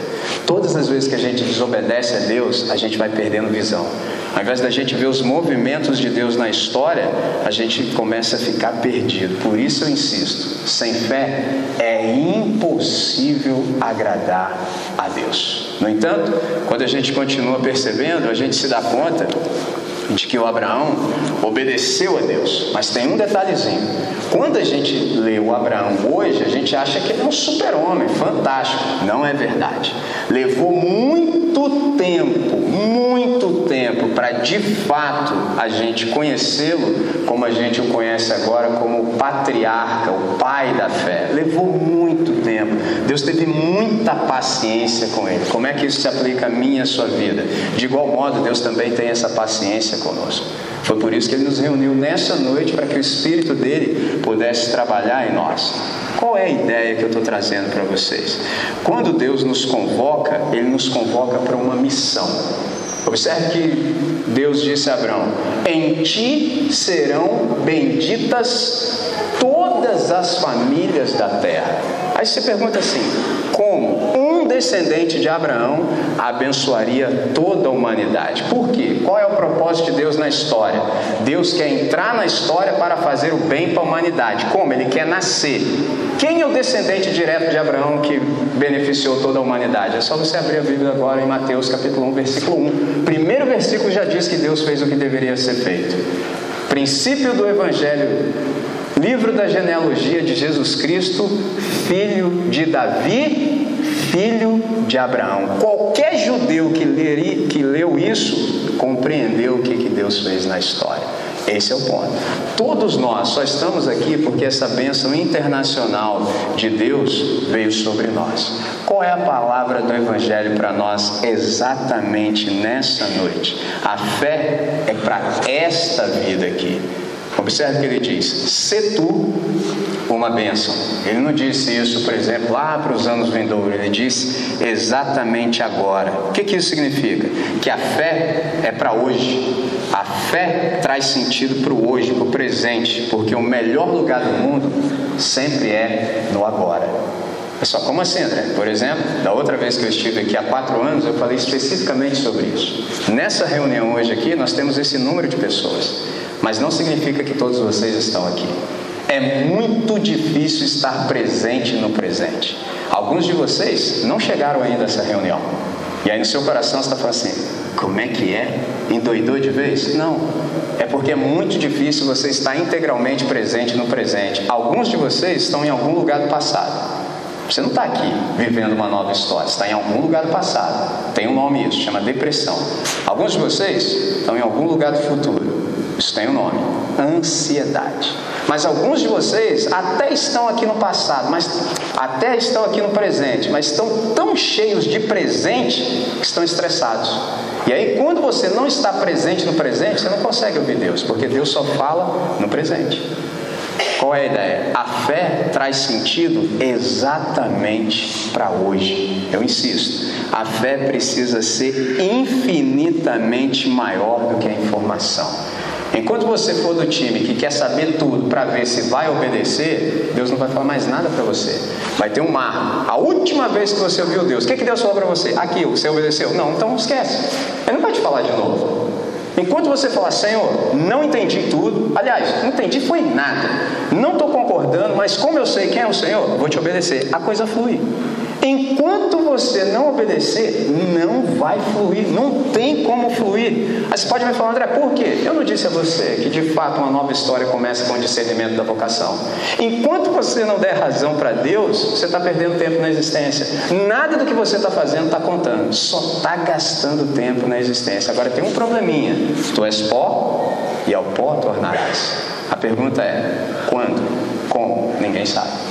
Todas as vezes que a gente desobedece a Deus, a gente vai perdendo visão. Ao invés da gente ver os movimentos de Deus na história, a gente começa a ficar perdido. Por isso eu insisto: sem fé é impossível agradar a Deus. No entanto, quando a gente continua percebendo, a gente se dá conta de que o Abraão obedeceu a Deus. Mas tem um detalhezinho. Quando a gente lê o Abraão hoje, a gente acha que ele é um super-homem, fantástico. Não é verdade. Levou muito tempo, muito tempo para de fato a gente conhecê-lo como a gente o conhece agora como o patriarca, o pai da fé. Levou muito. Deus teve muita paciência com ele. Como é que isso se aplica a mim e a sua vida? De igual modo, Deus também tem essa paciência conosco. Foi por isso que ele nos reuniu nessa noite para que o Espírito dele pudesse trabalhar em nós. Qual é a ideia que eu estou trazendo para vocês? Quando Deus nos convoca, Ele nos convoca para uma missão. Observe que Deus disse a Abraão: Em ti serão benditas todas as famílias da terra. Aí você pergunta assim: como um descendente de Abraão abençoaria toda a humanidade? Por quê? Qual é o propósito de Deus na história? Deus quer entrar na história para fazer o bem para a humanidade. Como? Ele quer nascer. Quem é o descendente direto de Abraão que beneficiou toda a humanidade? É só você abrir a Bíblia agora em Mateus capítulo 1, versículo 1. Primeiro versículo já diz que Deus fez o que deveria ser feito. Princípio do Evangelho Livro da genealogia de Jesus Cristo, filho de Davi, filho de Abraão. Qualquer judeu que, leri, que leu isso compreendeu o que, que Deus fez na história. Esse é o ponto. Todos nós só estamos aqui porque essa bênção internacional de Deus veio sobre nós. Qual é a palavra do Evangelho para nós exatamente nessa noite? A fé é para esta vida aqui. Observe que ele diz: Se tu uma bênção. Ele não disse isso, por exemplo, lá para os anos vindouros, ele disse exatamente agora. O que, que isso significa? Que a fé é para hoje. A fé traz sentido para o hoje, para o presente, porque o melhor lugar do mundo sempre é no agora. Pessoal, como assim, André? Por exemplo, da outra vez que eu estive aqui há quatro anos, eu falei especificamente sobre isso. Nessa reunião hoje aqui, nós temos esse número de pessoas mas não significa que todos vocês estão aqui. É muito difícil estar presente no presente. Alguns de vocês não chegaram ainda a essa reunião. E aí no seu coração você está falando assim: como é que é? Endoidou de vez? Não. É porque é muito difícil você estar integralmente presente no presente. Alguns de vocês estão em algum lugar do passado. Você não está aqui vivendo uma nova história, está em algum lugar do passado. Tem um nome isso, chama depressão. Alguns de vocês estão em algum lugar do futuro. Isso tem um nome: ansiedade. Mas alguns de vocês até estão aqui no passado, mas até estão aqui no presente, mas estão tão cheios de presente que estão estressados. E aí, quando você não está presente no presente, você não consegue ouvir Deus, porque Deus só fala no presente. Qual é a ideia? A fé traz sentido exatamente para hoje. Eu insisto, a fé precisa ser infinitamente maior do que a informação. Enquanto você for do time que quer saber tudo para ver se vai obedecer, Deus não vai falar mais nada para você. Vai ter um mar. A última vez que você ouviu Deus, o que, que Deus falou para você? Aquilo, você obedeceu? Não, então esquece. Ele não vai te falar de novo. Enquanto você falar, Senhor, não entendi tudo, aliás, não entendi foi nada, não estou concordando, mas como eu sei quem é o Senhor, vou te obedecer, a coisa flui. Enquanto você não obedecer, não vai fluir, não tem como fluir. Aí você pode me falar, André, por quê? Eu não disse a você que de fato uma nova história começa com o discernimento da vocação. Enquanto você não der razão para Deus, você está perdendo tempo na existência. Nada do que você está fazendo está contando, só está gastando tempo na existência. Agora tem um probleminha: tu és pó e ao pó tornarás. A pergunta é: quando? Como? Ninguém sabe.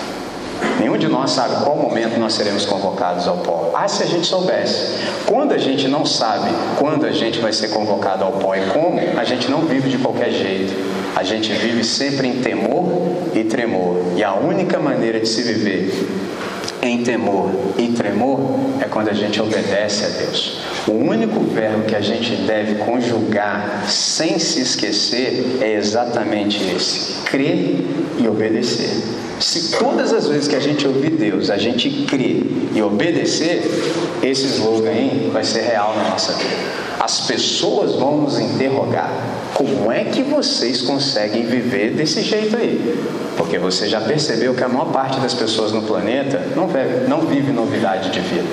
Nenhum de nós sabe qual momento nós seremos convocados ao pó. Ah, se a gente soubesse. Quando a gente não sabe quando a gente vai ser convocado ao pó e como, a gente não vive de qualquer jeito. A gente vive sempre em temor e tremor. E a única maneira de se viver em temor e tremor é quando a gente obedece a Deus. O único verbo que a gente deve conjugar sem se esquecer é exatamente esse: crer e obedecer. Se todas as vezes que a gente ouvir Deus, a gente crer e obedecer, esse slogan aí vai ser real na nossa vida. As pessoas vão nos interrogar: como é que vocês conseguem viver desse jeito aí? Porque você já percebeu que a maior parte das pessoas no planeta não vive, não vive novidade de vida.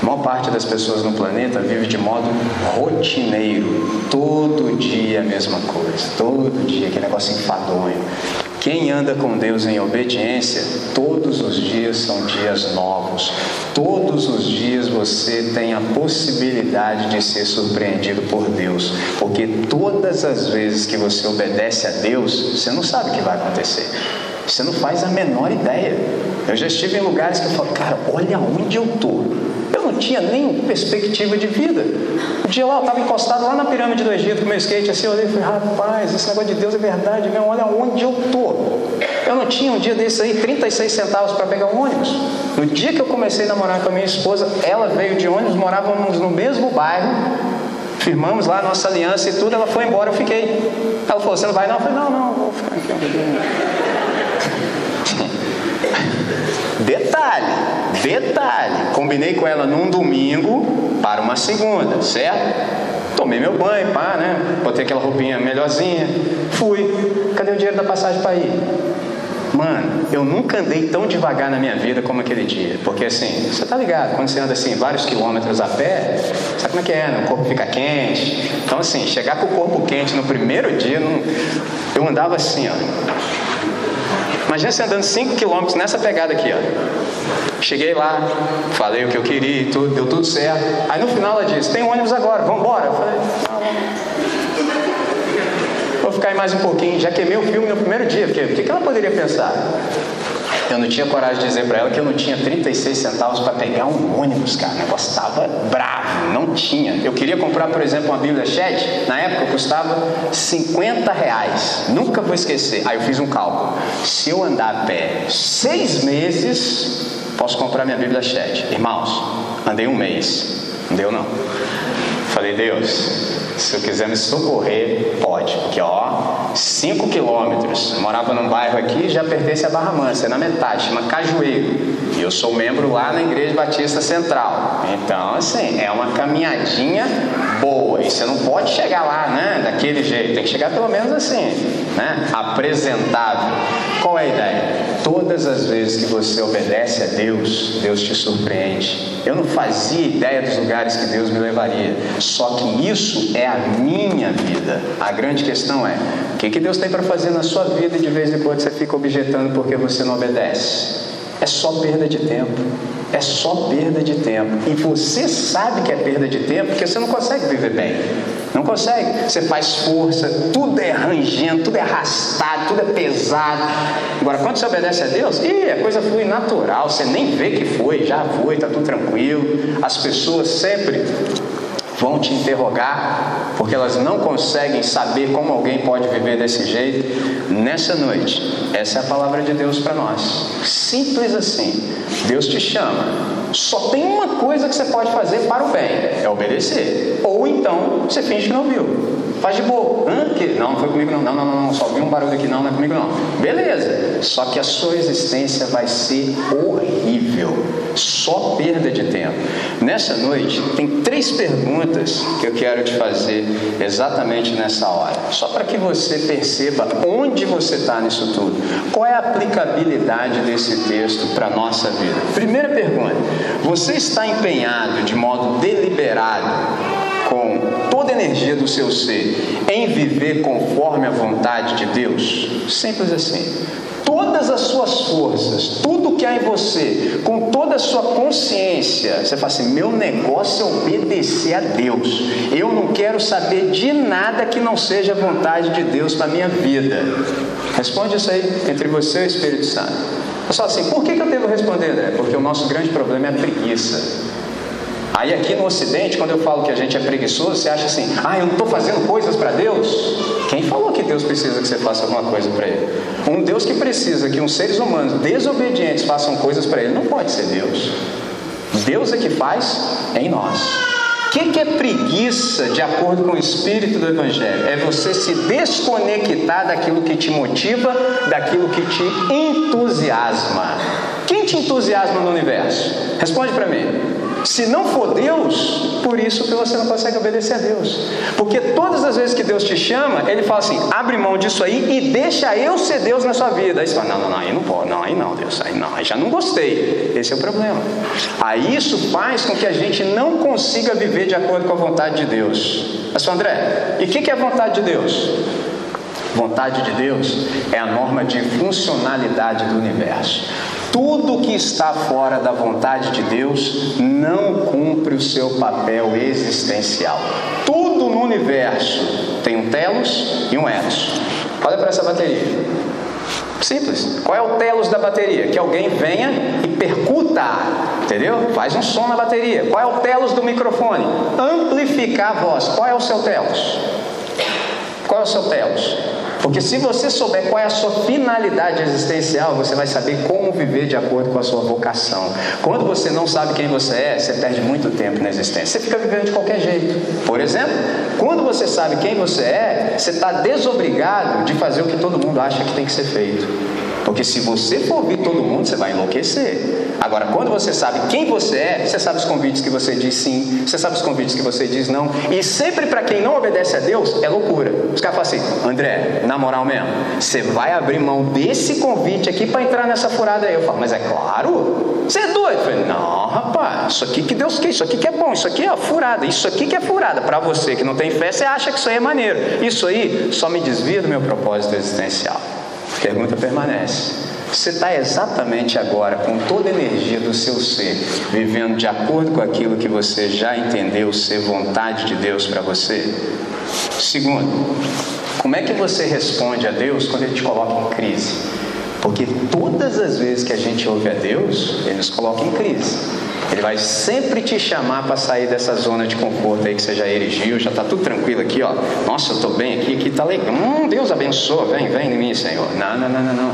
A maior parte das pessoas no planeta vive de modo rotineiro, todo dia a mesma coisa, todo dia aquele negócio enfadonho. Quem anda com Deus em obediência, todos os dias são dias novos. Todos os dias você tem a possibilidade de ser surpreendido por Deus, porque todas as vezes que você obedece a Deus, você não sabe o que vai acontecer. Você não faz a menor ideia. Eu já estive em lugares que eu falo, cara, olha onde eu estou. Eu não tinha nem perspectiva de vida. Um dia lá, eu estava encostado lá na pirâmide do Egito com meu skate, assim, eu olhei e falei, rapaz, esse negócio de Deus é verdade mesmo, olha onde eu estou. Eu não tinha um dia desse aí 36 centavos para pegar um ônibus. No dia que eu comecei a namorar com a minha esposa, ela veio de ônibus, morávamos no mesmo bairro, Firmamos lá a nossa aliança e tudo, ela foi embora, eu fiquei. Ela falou, você não vai não? Eu falei, não, não, vou ficar aqui Detalhe, detalhe, combinei com ela num domingo para uma segunda, certo? Tomei meu banho, pá, né? Botei aquela roupinha melhorzinha, fui. Cadê o dinheiro da passagem para ir? Mano, eu nunca andei tão devagar na minha vida como aquele dia. Porque assim, você tá ligado, quando você anda assim vários quilômetros a pé, sabe como é que é? Né? O corpo fica quente. Então assim, chegar com o corpo quente no primeiro dia, não... eu andava assim, ó. Imagina você andando 5 quilômetros nessa pegada aqui, ó. Cheguei lá, falei o que eu queria, tudo, deu tudo certo. Aí no final ela disse: Tem ônibus agora, vamos embora. Eu falei: Vou ficar aí mais um pouquinho. Já queimei o filme no primeiro dia, porque o que ela poderia pensar? Eu não tinha coragem de dizer para ela que eu não tinha 36 centavos para pegar um ônibus, cara. O negócio estava bravo, não tinha. Eu queria comprar, por exemplo, uma Bíblia Chat, na época custava 50 reais. Nunca vou esquecer. Aí eu fiz um cálculo. Se eu andar a pé seis meses, posso comprar minha Bíblia Chat. Irmãos, andei um mês. Não deu não. Falei, Deus, se eu quiser me socorrer, pode, porque ó, 5 quilômetros, morava num bairro aqui, já pertence a Barra Mansa, é na metade, chama Cajueiro. E eu sou membro lá na Igreja Batista Central. Então, assim, é uma caminhadinha boa. E você não pode chegar lá, né, daquele jeito. Tem que chegar pelo menos assim, né, apresentável. Qual é a ideia? Todas as vezes que você obedece a Deus, Deus te surpreende. Eu não fazia ideia dos lugares que Deus me levaria. Só que isso é a minha vida. A grande questão é: o que, que Deus tem para fazer na sua vida e de vez em quando você fica objetando porque você não obedece? É só perda de tempo. É só perda de tempo. E você sabe que é perda de tempo porque você não consegue viver bem. Não consegue. Você faz força, tudo é rangendo, tudo é arrastado, tudo é pesado. Agora, quando você obedece a Deus, ih, a coisa flui natural, você nem vê que foi, já foi, está tudo tranquilo. As pessoas sempre vão te interrogar, porque elas não conseguem saber como alguém pode viver desse jeito. Nessa noite, essa é a palavra de Deus para nós. Simples assim. Deus te chama. Só tem uma coisa que você pode fazer para o bem: é obedecer. Ou então você finge que não viu. Faz de boa. Hã? Que? Não, não foi comigo não. Não, não, não, não. Só vi um barulho aqui, não, não é comigo não. Beleza. Só que a sua existência vai ser horrível. Só perda de tempo. Nessa noite, tem três perguntas que eu quero te fazer exatamente nessa hora. Só para que você perceba onde você está nisso tudo. Qual é a aplicabilidade desse texto para a nossa vida? Primeira pergunta: você está empenhado de modo deliberado toda energia do seu ser em viver conforme a vontade de Deus? Simples assim. Todas as suas forças, tudo que há em você, com toda a sua consciência, você fala assim: meu negócio é obedecer a Deus. Eu não quero saber de nada que não seja a vontade de Deus para minha vida. Responde isso aí entre você e o Espírito Santo. Falo assim: por que, que eu devo responder, André? Porque o nosso grande problema é a preguiça. Aí aqui no Ocidente, quando eu falo que a gente é preguiçoso, você acha assim, ah, eu não estou fazendo coisas para Deus? Quem falou que Deus precisa que você faça alguma coisa para Ele? Um Deus que precisa que uns seres humanos desobedientes façam coisas para Ele não pode ser Deus. Deus é que faz em nós. O que, que é preguiça, de acordo com o espírito do Evangelho? É você se desconectar daquilo que te motiva, daquilo que te entusiasma. Quem te entusiasma no universo? Responde para mim. Se não for Deus, por isso que você não consegue obedecer a Deus. Porque todas as vezes que Deus te chama, Ele fala assim: abre mão disso aí e deixa eu ser Deus na sua vida. Aí você fala: não, não, não, aí não pode, não, aí não, Deus, aí não, aí já não gostei. Esse é o problema. Aí isso faz com que a gente não consiga viver de acordo com a vontade de Deus. Mas, André, e o que é a vontade de Deus? Vontade de Deus é a norma de funcionalidade do universo. Tudo que está fora da vontade de Deus não cumpre o seu papel existencial. Tudo no universo tem um telos e um eros. Olha para essa bateria. Simples. Qual é o telos da bateria? Que alguém venha e percuta, entendeu? Faz um som na bateria. Qual é o telos do microfone? Amplificar a voz. Qual é o seu telos? Qual é o seu telos? Porque se você souber qual é a sua finalidade existencial, você vai saber como viver de acordo com a sua vocação. Quando você não sabe quem você é, você perde muito tempo na existência. Você fica vivendo de qualquer jeito. Por exemplo, quando você sabe quem você é, você está desobrigado de fazer o que todo mundo acha que tem que ser feito. Porque se você for ouvir todo mundo, você vai enlouquecer. Agora, quando você sabe quem você é, você sabe os convites que você diz sim, você sabe os convites que você diz não. E sempre para quem não obedece a Deus, é loucura. Os caras falam assim: André, na moral mesmo, você vai abrir mão desse convite aqui para entrar nessa furada aí. Eu falo, mas é claro. Você é doido? Falei, não, rapaz, isso aqui que Deus quer, isso aqui que é bom, isso aqui é furada, isso aqui que é furada. Para você que não tem fé, você acha que isso aí é maneiro. Isso aí só me desvia do meu propósito existencial. Pergunta permanece. Você está exatamente agora, com toda a energia do seu ser, vivendo de acordo com aquilo que você já entendeu ser vontade de Deus para você? Segundo, como é que você responde a Deus quando Ele te coloca em crise? Porque todas as vezes que a gente ouve a Deus, Ele nos coloca em crise. Ele vai sempre te chamar para sair dessa zona de conforto aí que você já erigiu, já está tudo tranquilo aqui, ó. Nossa, eu estou bem aqui, aqui está legal. Hum, Deus abençoa, vem, vem em mim, Senhor. Não, não, não, não, não.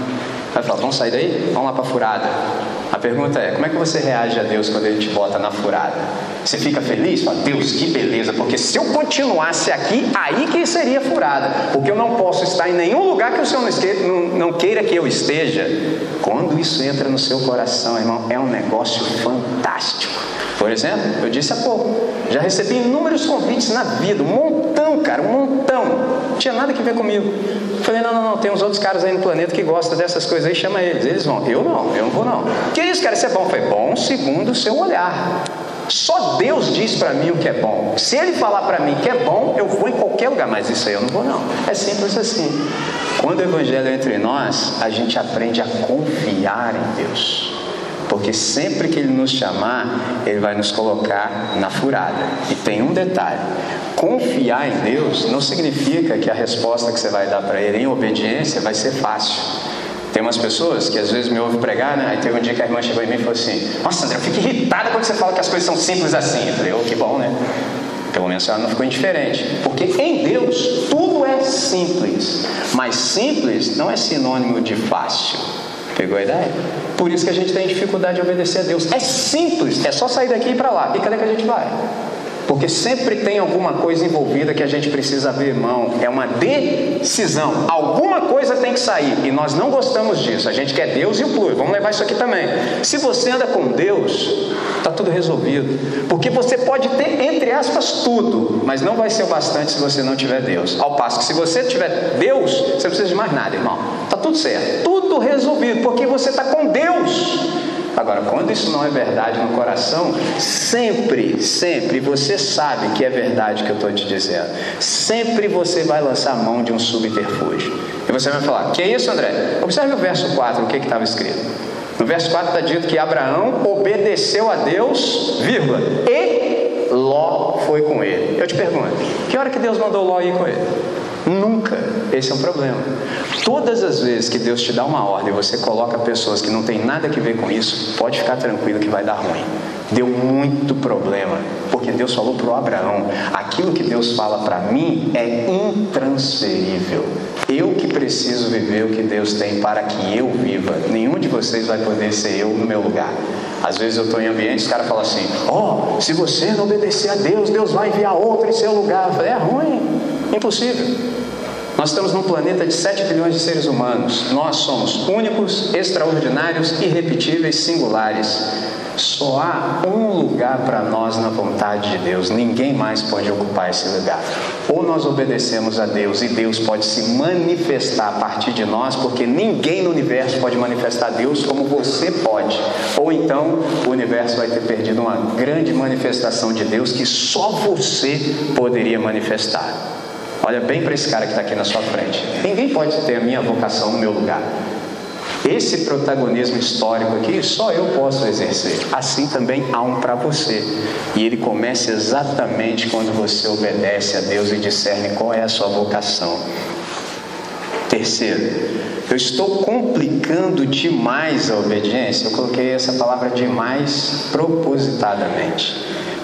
Vai falar, vamos sair daí? Vamos lá para a furada. A pergunta é, como é que você reage a Deus quando Ele te bota na furada? Você fica feliz? Fala, Deus, que beleza, porque se eu continuasse aqui, aí que seria furada. Porque eu não posso estar em nenhum lugar que o Senhor não queira que eu esteja. Quando isso entra no seu coração, irmão, é um negócio fantástico. Por exemplo, eu disse há pouco, já recebi inúmeros convites na vida, um montão, cara, um montão. Tinha nada que ver comigo. Falei, não, não, não, tem uns outros caras aí no planeta que gostam dessas coisas aí, chama eles. Eles vão. Eu não, eu não vou não. Que isso, cara, isso é bom? Foi bom segundo o seu olhar. Só Deus diz para mim o que é bom. Se Ele falar para mim que é bom, eu vou em qualquer lugar, mas isso aí eu não vou não. É simples assim. Quando o Evangelho é entre nós, a gente aprende a confiar em Deus. Porque sempre que Ele nos chamar, Ele vai nos colocar na furada. E tem um detalhe: confiar em Deus não significa que a resposta que você vai dar para Ele em obediência vai ser fácil. Tem umas pessoas que às vezes me ouvem pregar, né? Aí teve um dia que a irmã chegou em mim e falou assim: Nossa, André, eu fico irritada quando você fala que as coisas são simples assim. Eu falei: Oh, que bom, né? Pelo menos ela não ficou indiferente. Porque em Deus tudo é simples. Mas simples não é sinônimo de fácil. Pegou a ideia? Por isso que a gente tem dificuldade de obedecer a Deus. É simples, é só sair daqui e ir para lá. E cadê que a gente vai? Porque sempre tem alguma coisa envolvida que a gente precisa abrir mão. É uma decisão. Alguma coisa tem que sair. E nós não gostamos disso. A gente quer Deus e o plus. Vamos levar isso aqui também. Se você anda com Deus, está tudo resolvido. Porque você pode ter, entre aspas, tudo. Mas não vai ser o bastante se você não tiver Deus. Ao passo que se você tiver Deus, você não precisa de mais nada, irmão. Está tudo certo. Tudo resolvido. Porque você está com Deus. Agora, quando isso não é verdade no coração, sempre, sempre você sabe que é verdade que eu estou te dizendo. Sempre você vai lançar mão de um subterfúgio. E você vai falar: Que é isso, André? Observe o verso 4, o que estava escrito. No verso 4 está dito que Abraão obedeceu a Deus, vírgula, e Ló foi com ele. Eu te pergunto: que hora que Deus mandou Ló ir com ele? Nunca. Esse é um problema. Todas as vezes que Deus te dá uma ordem e você coloca pessoas que não têm nada a ver com isso, pode ficar tranquilo que vai dar ruim. Deu muito problema, porque Deus falou para o Abraão: aquilo que Deus fala para mim é intransferível. Eu que preciso viver o que Deus tem para que eu viva. Nenhum de vocês vai poder ser eu no meu lugar. Às vezes eu estou em ambientes, os caras falam assim: Ó, oh, se você não obedecer a Deus, Deus vai enviar outro em seu lugar. Eu falei, é ruim, impossível. Nós estamos num planeta de 7 bilhões de seres humanos. Nós somos únicos, extraordinários, irrepetíveis, singulares. Só há um lugar para nós na vontade de Deus. Ninguém mais pode ocupar esse lugar. Ou nós obedecemos a Deus e Deus pode se manifestar a partir de nós, porque ninguém no universo pode manifestar Deus como você pode. Ou então o universo vai ter perdido uma grande manifestação de Deus que só você poderia manifestar. Olha bem para esse cara que está aqui na sua frente. Ninguém pode ter a minha vocação no meu lugar. Esse protagonismo histórico aqui só eu posso exercer. Assim também há um para você. E ele começa exatamente quando você obedece a Deus e discerne qual é a sua vocação. Terceiro, eu estou complicando demais a obediência. Eu coloquei essa palavra demais propositadamente.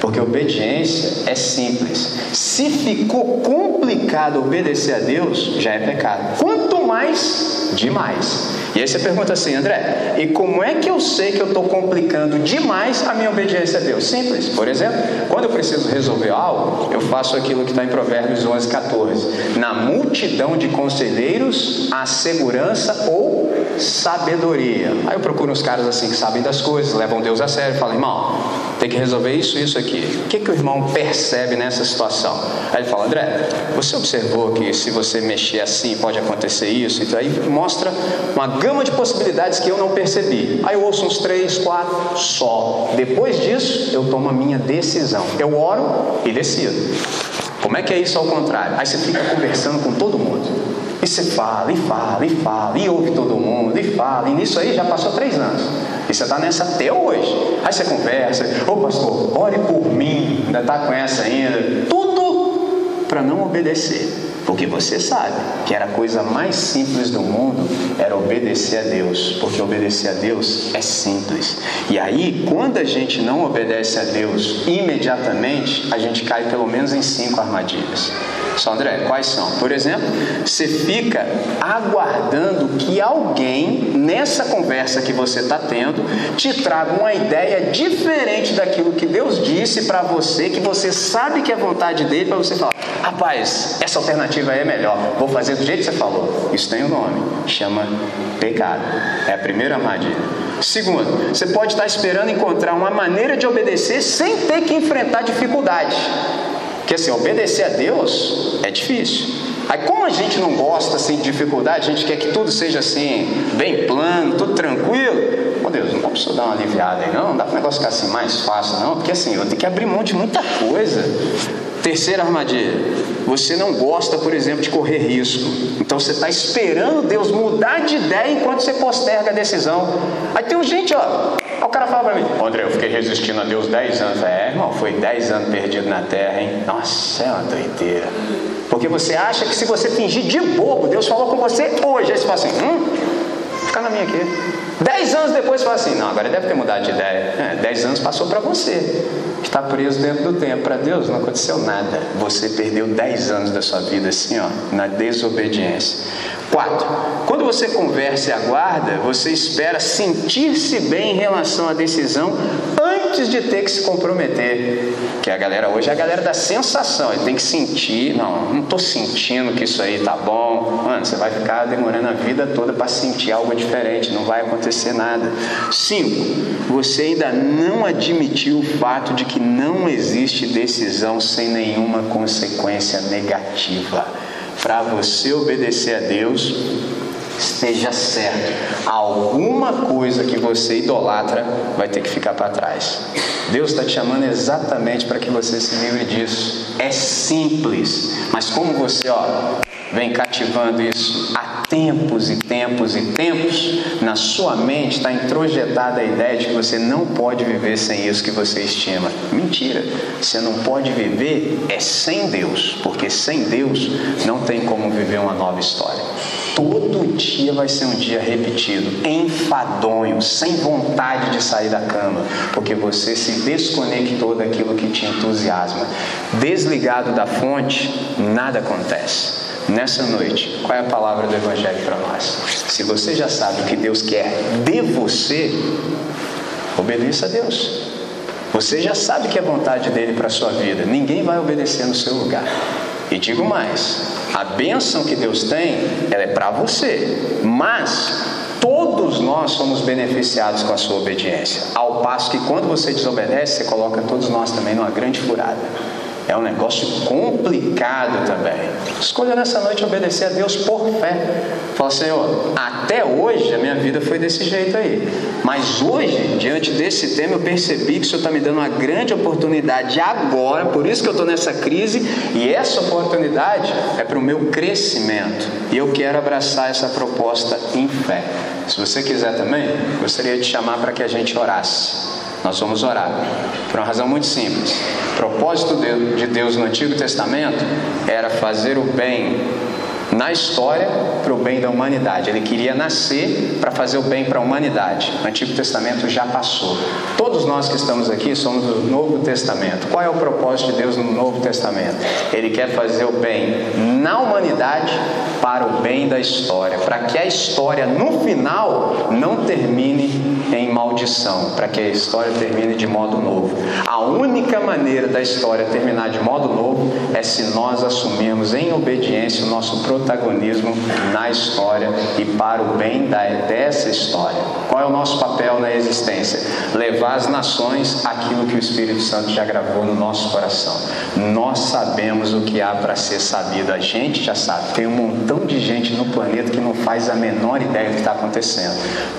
Porque obediência é simples. Se ficou complicado obedecer a Deus, já é pecado. Quanto mais, demais. E aí você pergunta assim, André, e como é que eu sei que eu estou complicando demais a minha obediência a Deus? Simples. Por exemplo, quando eu preciso resolver algo, eu faço aquilo que está em Provérbios 11, 14. Na multidão de conselheiros, há segurança ou sabedoria. Aí eu procuro uns caras assim que sabem das coisas, levam Deus a sério falam, irmão, tem que resolver isso isso aqui. O que, que o irmão percebe nessa situação? Aí ele fala, André, você observou que se você mexer assim pode acontecer isso? Então aí mostra uma gama de possibilidades que eu não percebi. Aí eu ouço uns três, quatro, só. Depois disso, eu tomo a minha decisão. Eu oro e decido. Como é que é isso ao contrário? Aí você fica conversando com todo mundo. E você fala, e fala, e fala, e ouve todo mundo, e fala. E nisso aí já passou três anos. E você está nessa até hoje. Aí você conversa, ô oh, pastor, ore por mim, ainda está com essa ainda. Tudo para não obedecer. Porque você sabe que era a coisa mais simples do mundo era obedecer a Deus, porque obedecer a Deus é simples. E aí, quando a gente não obedece a Deus imediatamente, a gente cai pelo menos em cinco armadilhas. Só André, quais são? Por exemplo, você fica aguardando que alguém, nessa conversa que você está tendo, te traga uma ideia diferente daquilo que Deus disse para você, que você sabe que é vontade dele, para você falar: rapaz, essa alternativa é melhor, vou fazer do jeito que você falou. Isso tem um nome, chama pecado. É a primeira armadilha. Segundo, você pode estar esperando encontrar uma maneira de obedecer sem ter que enfrentar dificuldade. Porque assim, obedecer a Deus é difícil. Aí como a gente não gosta assim, de dificuldade, a gente quer que tudo seja assim, bem plano, tudo tranquilo. Meu Deus, não para dar uma aliviada aí não, não dá para o negócio ficar assim mais fácil não, porque assim, eu tenho que abrir mão de muita coisa. Terceira armadilha, você não gosta, por exemplo, de correr risco. Então você está esperando Deus mudar de ideia enquanto você posterga a decisão. Aí tem gente, ó, o cara fala para mim, André, eu fiquei resistindo a Deus 10 anos. É, irmão, foi 10 anos perdido na terra, hein? Nossa, é uma doideira. Porque você acha que se você fingir de bobo, Deus falou com você hoje. Aí você fala assim, hum, fica na minha aqui. Dez anos depois você fala assim, não, agora deve ter mudado de ideia. É, dez anos passou para você. Está preso dentro do tempo. Para Deus não aconteceu nada. Você perdeu dez anos da sua vida assim, ó, na desobediência. Quatro, quando você conversa e aguarda, você espera sentir-se bem em relação à decisão antes de ter que se comprometer. Que a galera hoje é a galera da sensação, ele tem que sentir, não, não estou sentindo que isso aí tá bom. Mano, você vai ficar demorando a vida toda para sentir algo diferente, não vai acontecer nada. Cinco, você ainda não admitiu o fato de que não existe decisão sem nenhuma consequência negativa para você obedecer a Deus, esteja certo, alguma coisa que você idolatra vai ter que ficar para trás. Deus está te chamando exatamente para que você se livre disso. É simples, mas como você ó, vem cativando isso há tempos e tempos e tempos, na sua mente está introjetada a ideia de que você não pode viver sem isso que você estima. Mentira! Você não pode viver é sem Deus, porque sem Deus não tem como viver uma nova história. Todo dia vai ser um dia repetido, enfadonho, sem vontade de sair da cama, porque você se desconectou daquilo que te entusiasma. Desligado da fonte, nada acontece. Nessa noite, qual é a palavra do Evangelho para nós? Se você já sabe o que Deus quer de você, obedeça a Deus. Você já sabe que é vontade dele para a sua vida. Ninguém vai obedecer no seu lugar. E digo mais: a bênção que Deus tem, ela é para você. Mas todos nós somos beneficiados com a sua obediência. Ao passo que quando você desobedece, você coloca todos nós também numa grande furada. É um negócio complicado também. Escolha nessa noite obedecer a Deus por fé. Fala, Senhor, até hoje a minha vida foi desse jeito aí. Mas hoje, diante desse tema, eu percebi que o Senhor está me dando uma grande oportunidade agora, por isso que eu estou nessa crise, e essa oportunidade é para o meu crescimento. E eu quero abraçar essa proposta em fé. Se você quiser também, gostaria de chamar para que a gente orasse. Nós vamos orar. Por uma razão muito simples. O propósito de Deus no Antigo Testamento era fazer o bem na história para o bem da humanidade. Ele queria nascer para fazer o bem para a humanidade. O Antigo Testamento já passou. Todos nós que estamos aqui somos do Novo Testamento. Qual é o propósito de Deus no Novo Testamento? Ele quer fazer o bem na humanidade para o bem da história, para que a história no final não termine em maldição, para que a história termine de modo novo. A única maneira da história terminar de modo novo é se nós assumirmos em obediência o nosso protagonismo na história e para o bem da, dessa história. Qual é o nosso papel na existência? Levar às nações aquilo que o Espírito Santo já gravou no nosso coração. Nós sabemos o que há para ser sabido, a gente já sabe. Tem um montão de gente no planeta que não faz a menor ideia do que está acontecendo.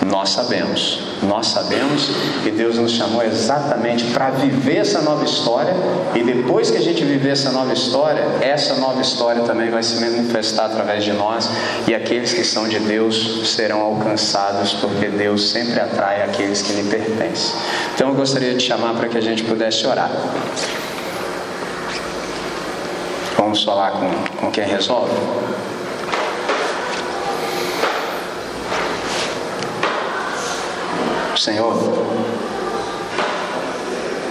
Nós sabemos, nós sabemos e Deus nos chamou exatamente para viver essa nova história e depois que a gente viver essa nova história, essa nova história também vai se manifestar através de nós e aqueles que são de Deus serão alcançados porque Deus sempre atrai aqueles que lhe pertencem. Então eu gostaria de chamar para que a gente pudesse orar. Vamos falar com, com quem resolve? Senhor,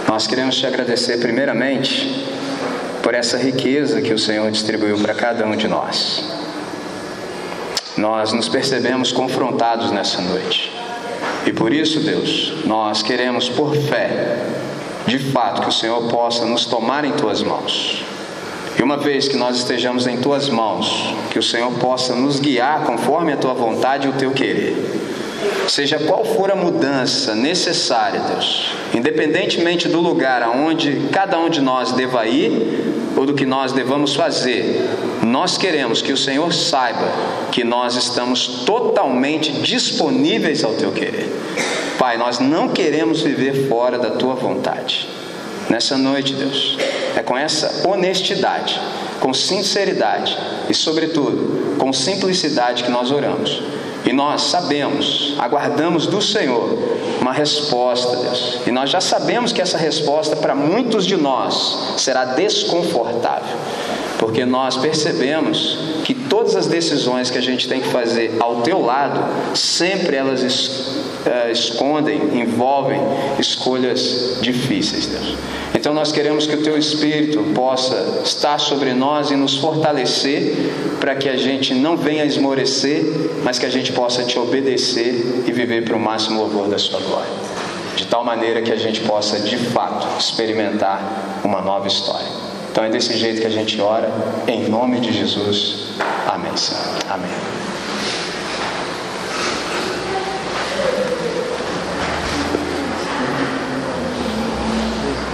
nós queremos te agradecer primeiramente por essa riqueza que o Senhor distribuiu para cada um de nós. Nós nos percebemos confrontados nessa noite. E por isso, Deus, nós queremos por fé, de fato, que o Senhor possa nos tomar em tuas mãos. E uma vez que nós estejamos em tuas mãos, que o Senhor possa nos guiar conforme a tua vontade e o teu querer. Seja qual for a mudança necessária, Deus, independentemente do lugar aonde cada um de nós deva ir ou do que nós devamos fazer, nós queremos que o Senhor saiba que nós estamos totalmente disponíveis ao teu querer. Pai, nós não queremos viver fora da tua vontade. Nessa noite, Deus, é com essa honestidade, com sinceridade e, sobretudo, com simplicidade que nós oramos. E nós sabemos, aguardamos do Senhor uma resposta, Deus. E nós já sabemos que essa resposta para muitos de nós será desconfortável, porque nós percebemos que todas as decisões que a gente tem que fazer ao teu lado, sempre elas uh, escondem, envolvem escolhas difíceis, Deus. Então nós queremos que o Teu Espírito possa estar sobre nós e nos fortalecer para que a gente não venha esmorecer, mas que a gente possa Te obedecer e viver para o máximo louvor da Sua glória. De tal maneira que a gente possa de fato experimentar uma nova história. Então é desse jeito que a gente ora, em nome de Jesus. Amém. Amém.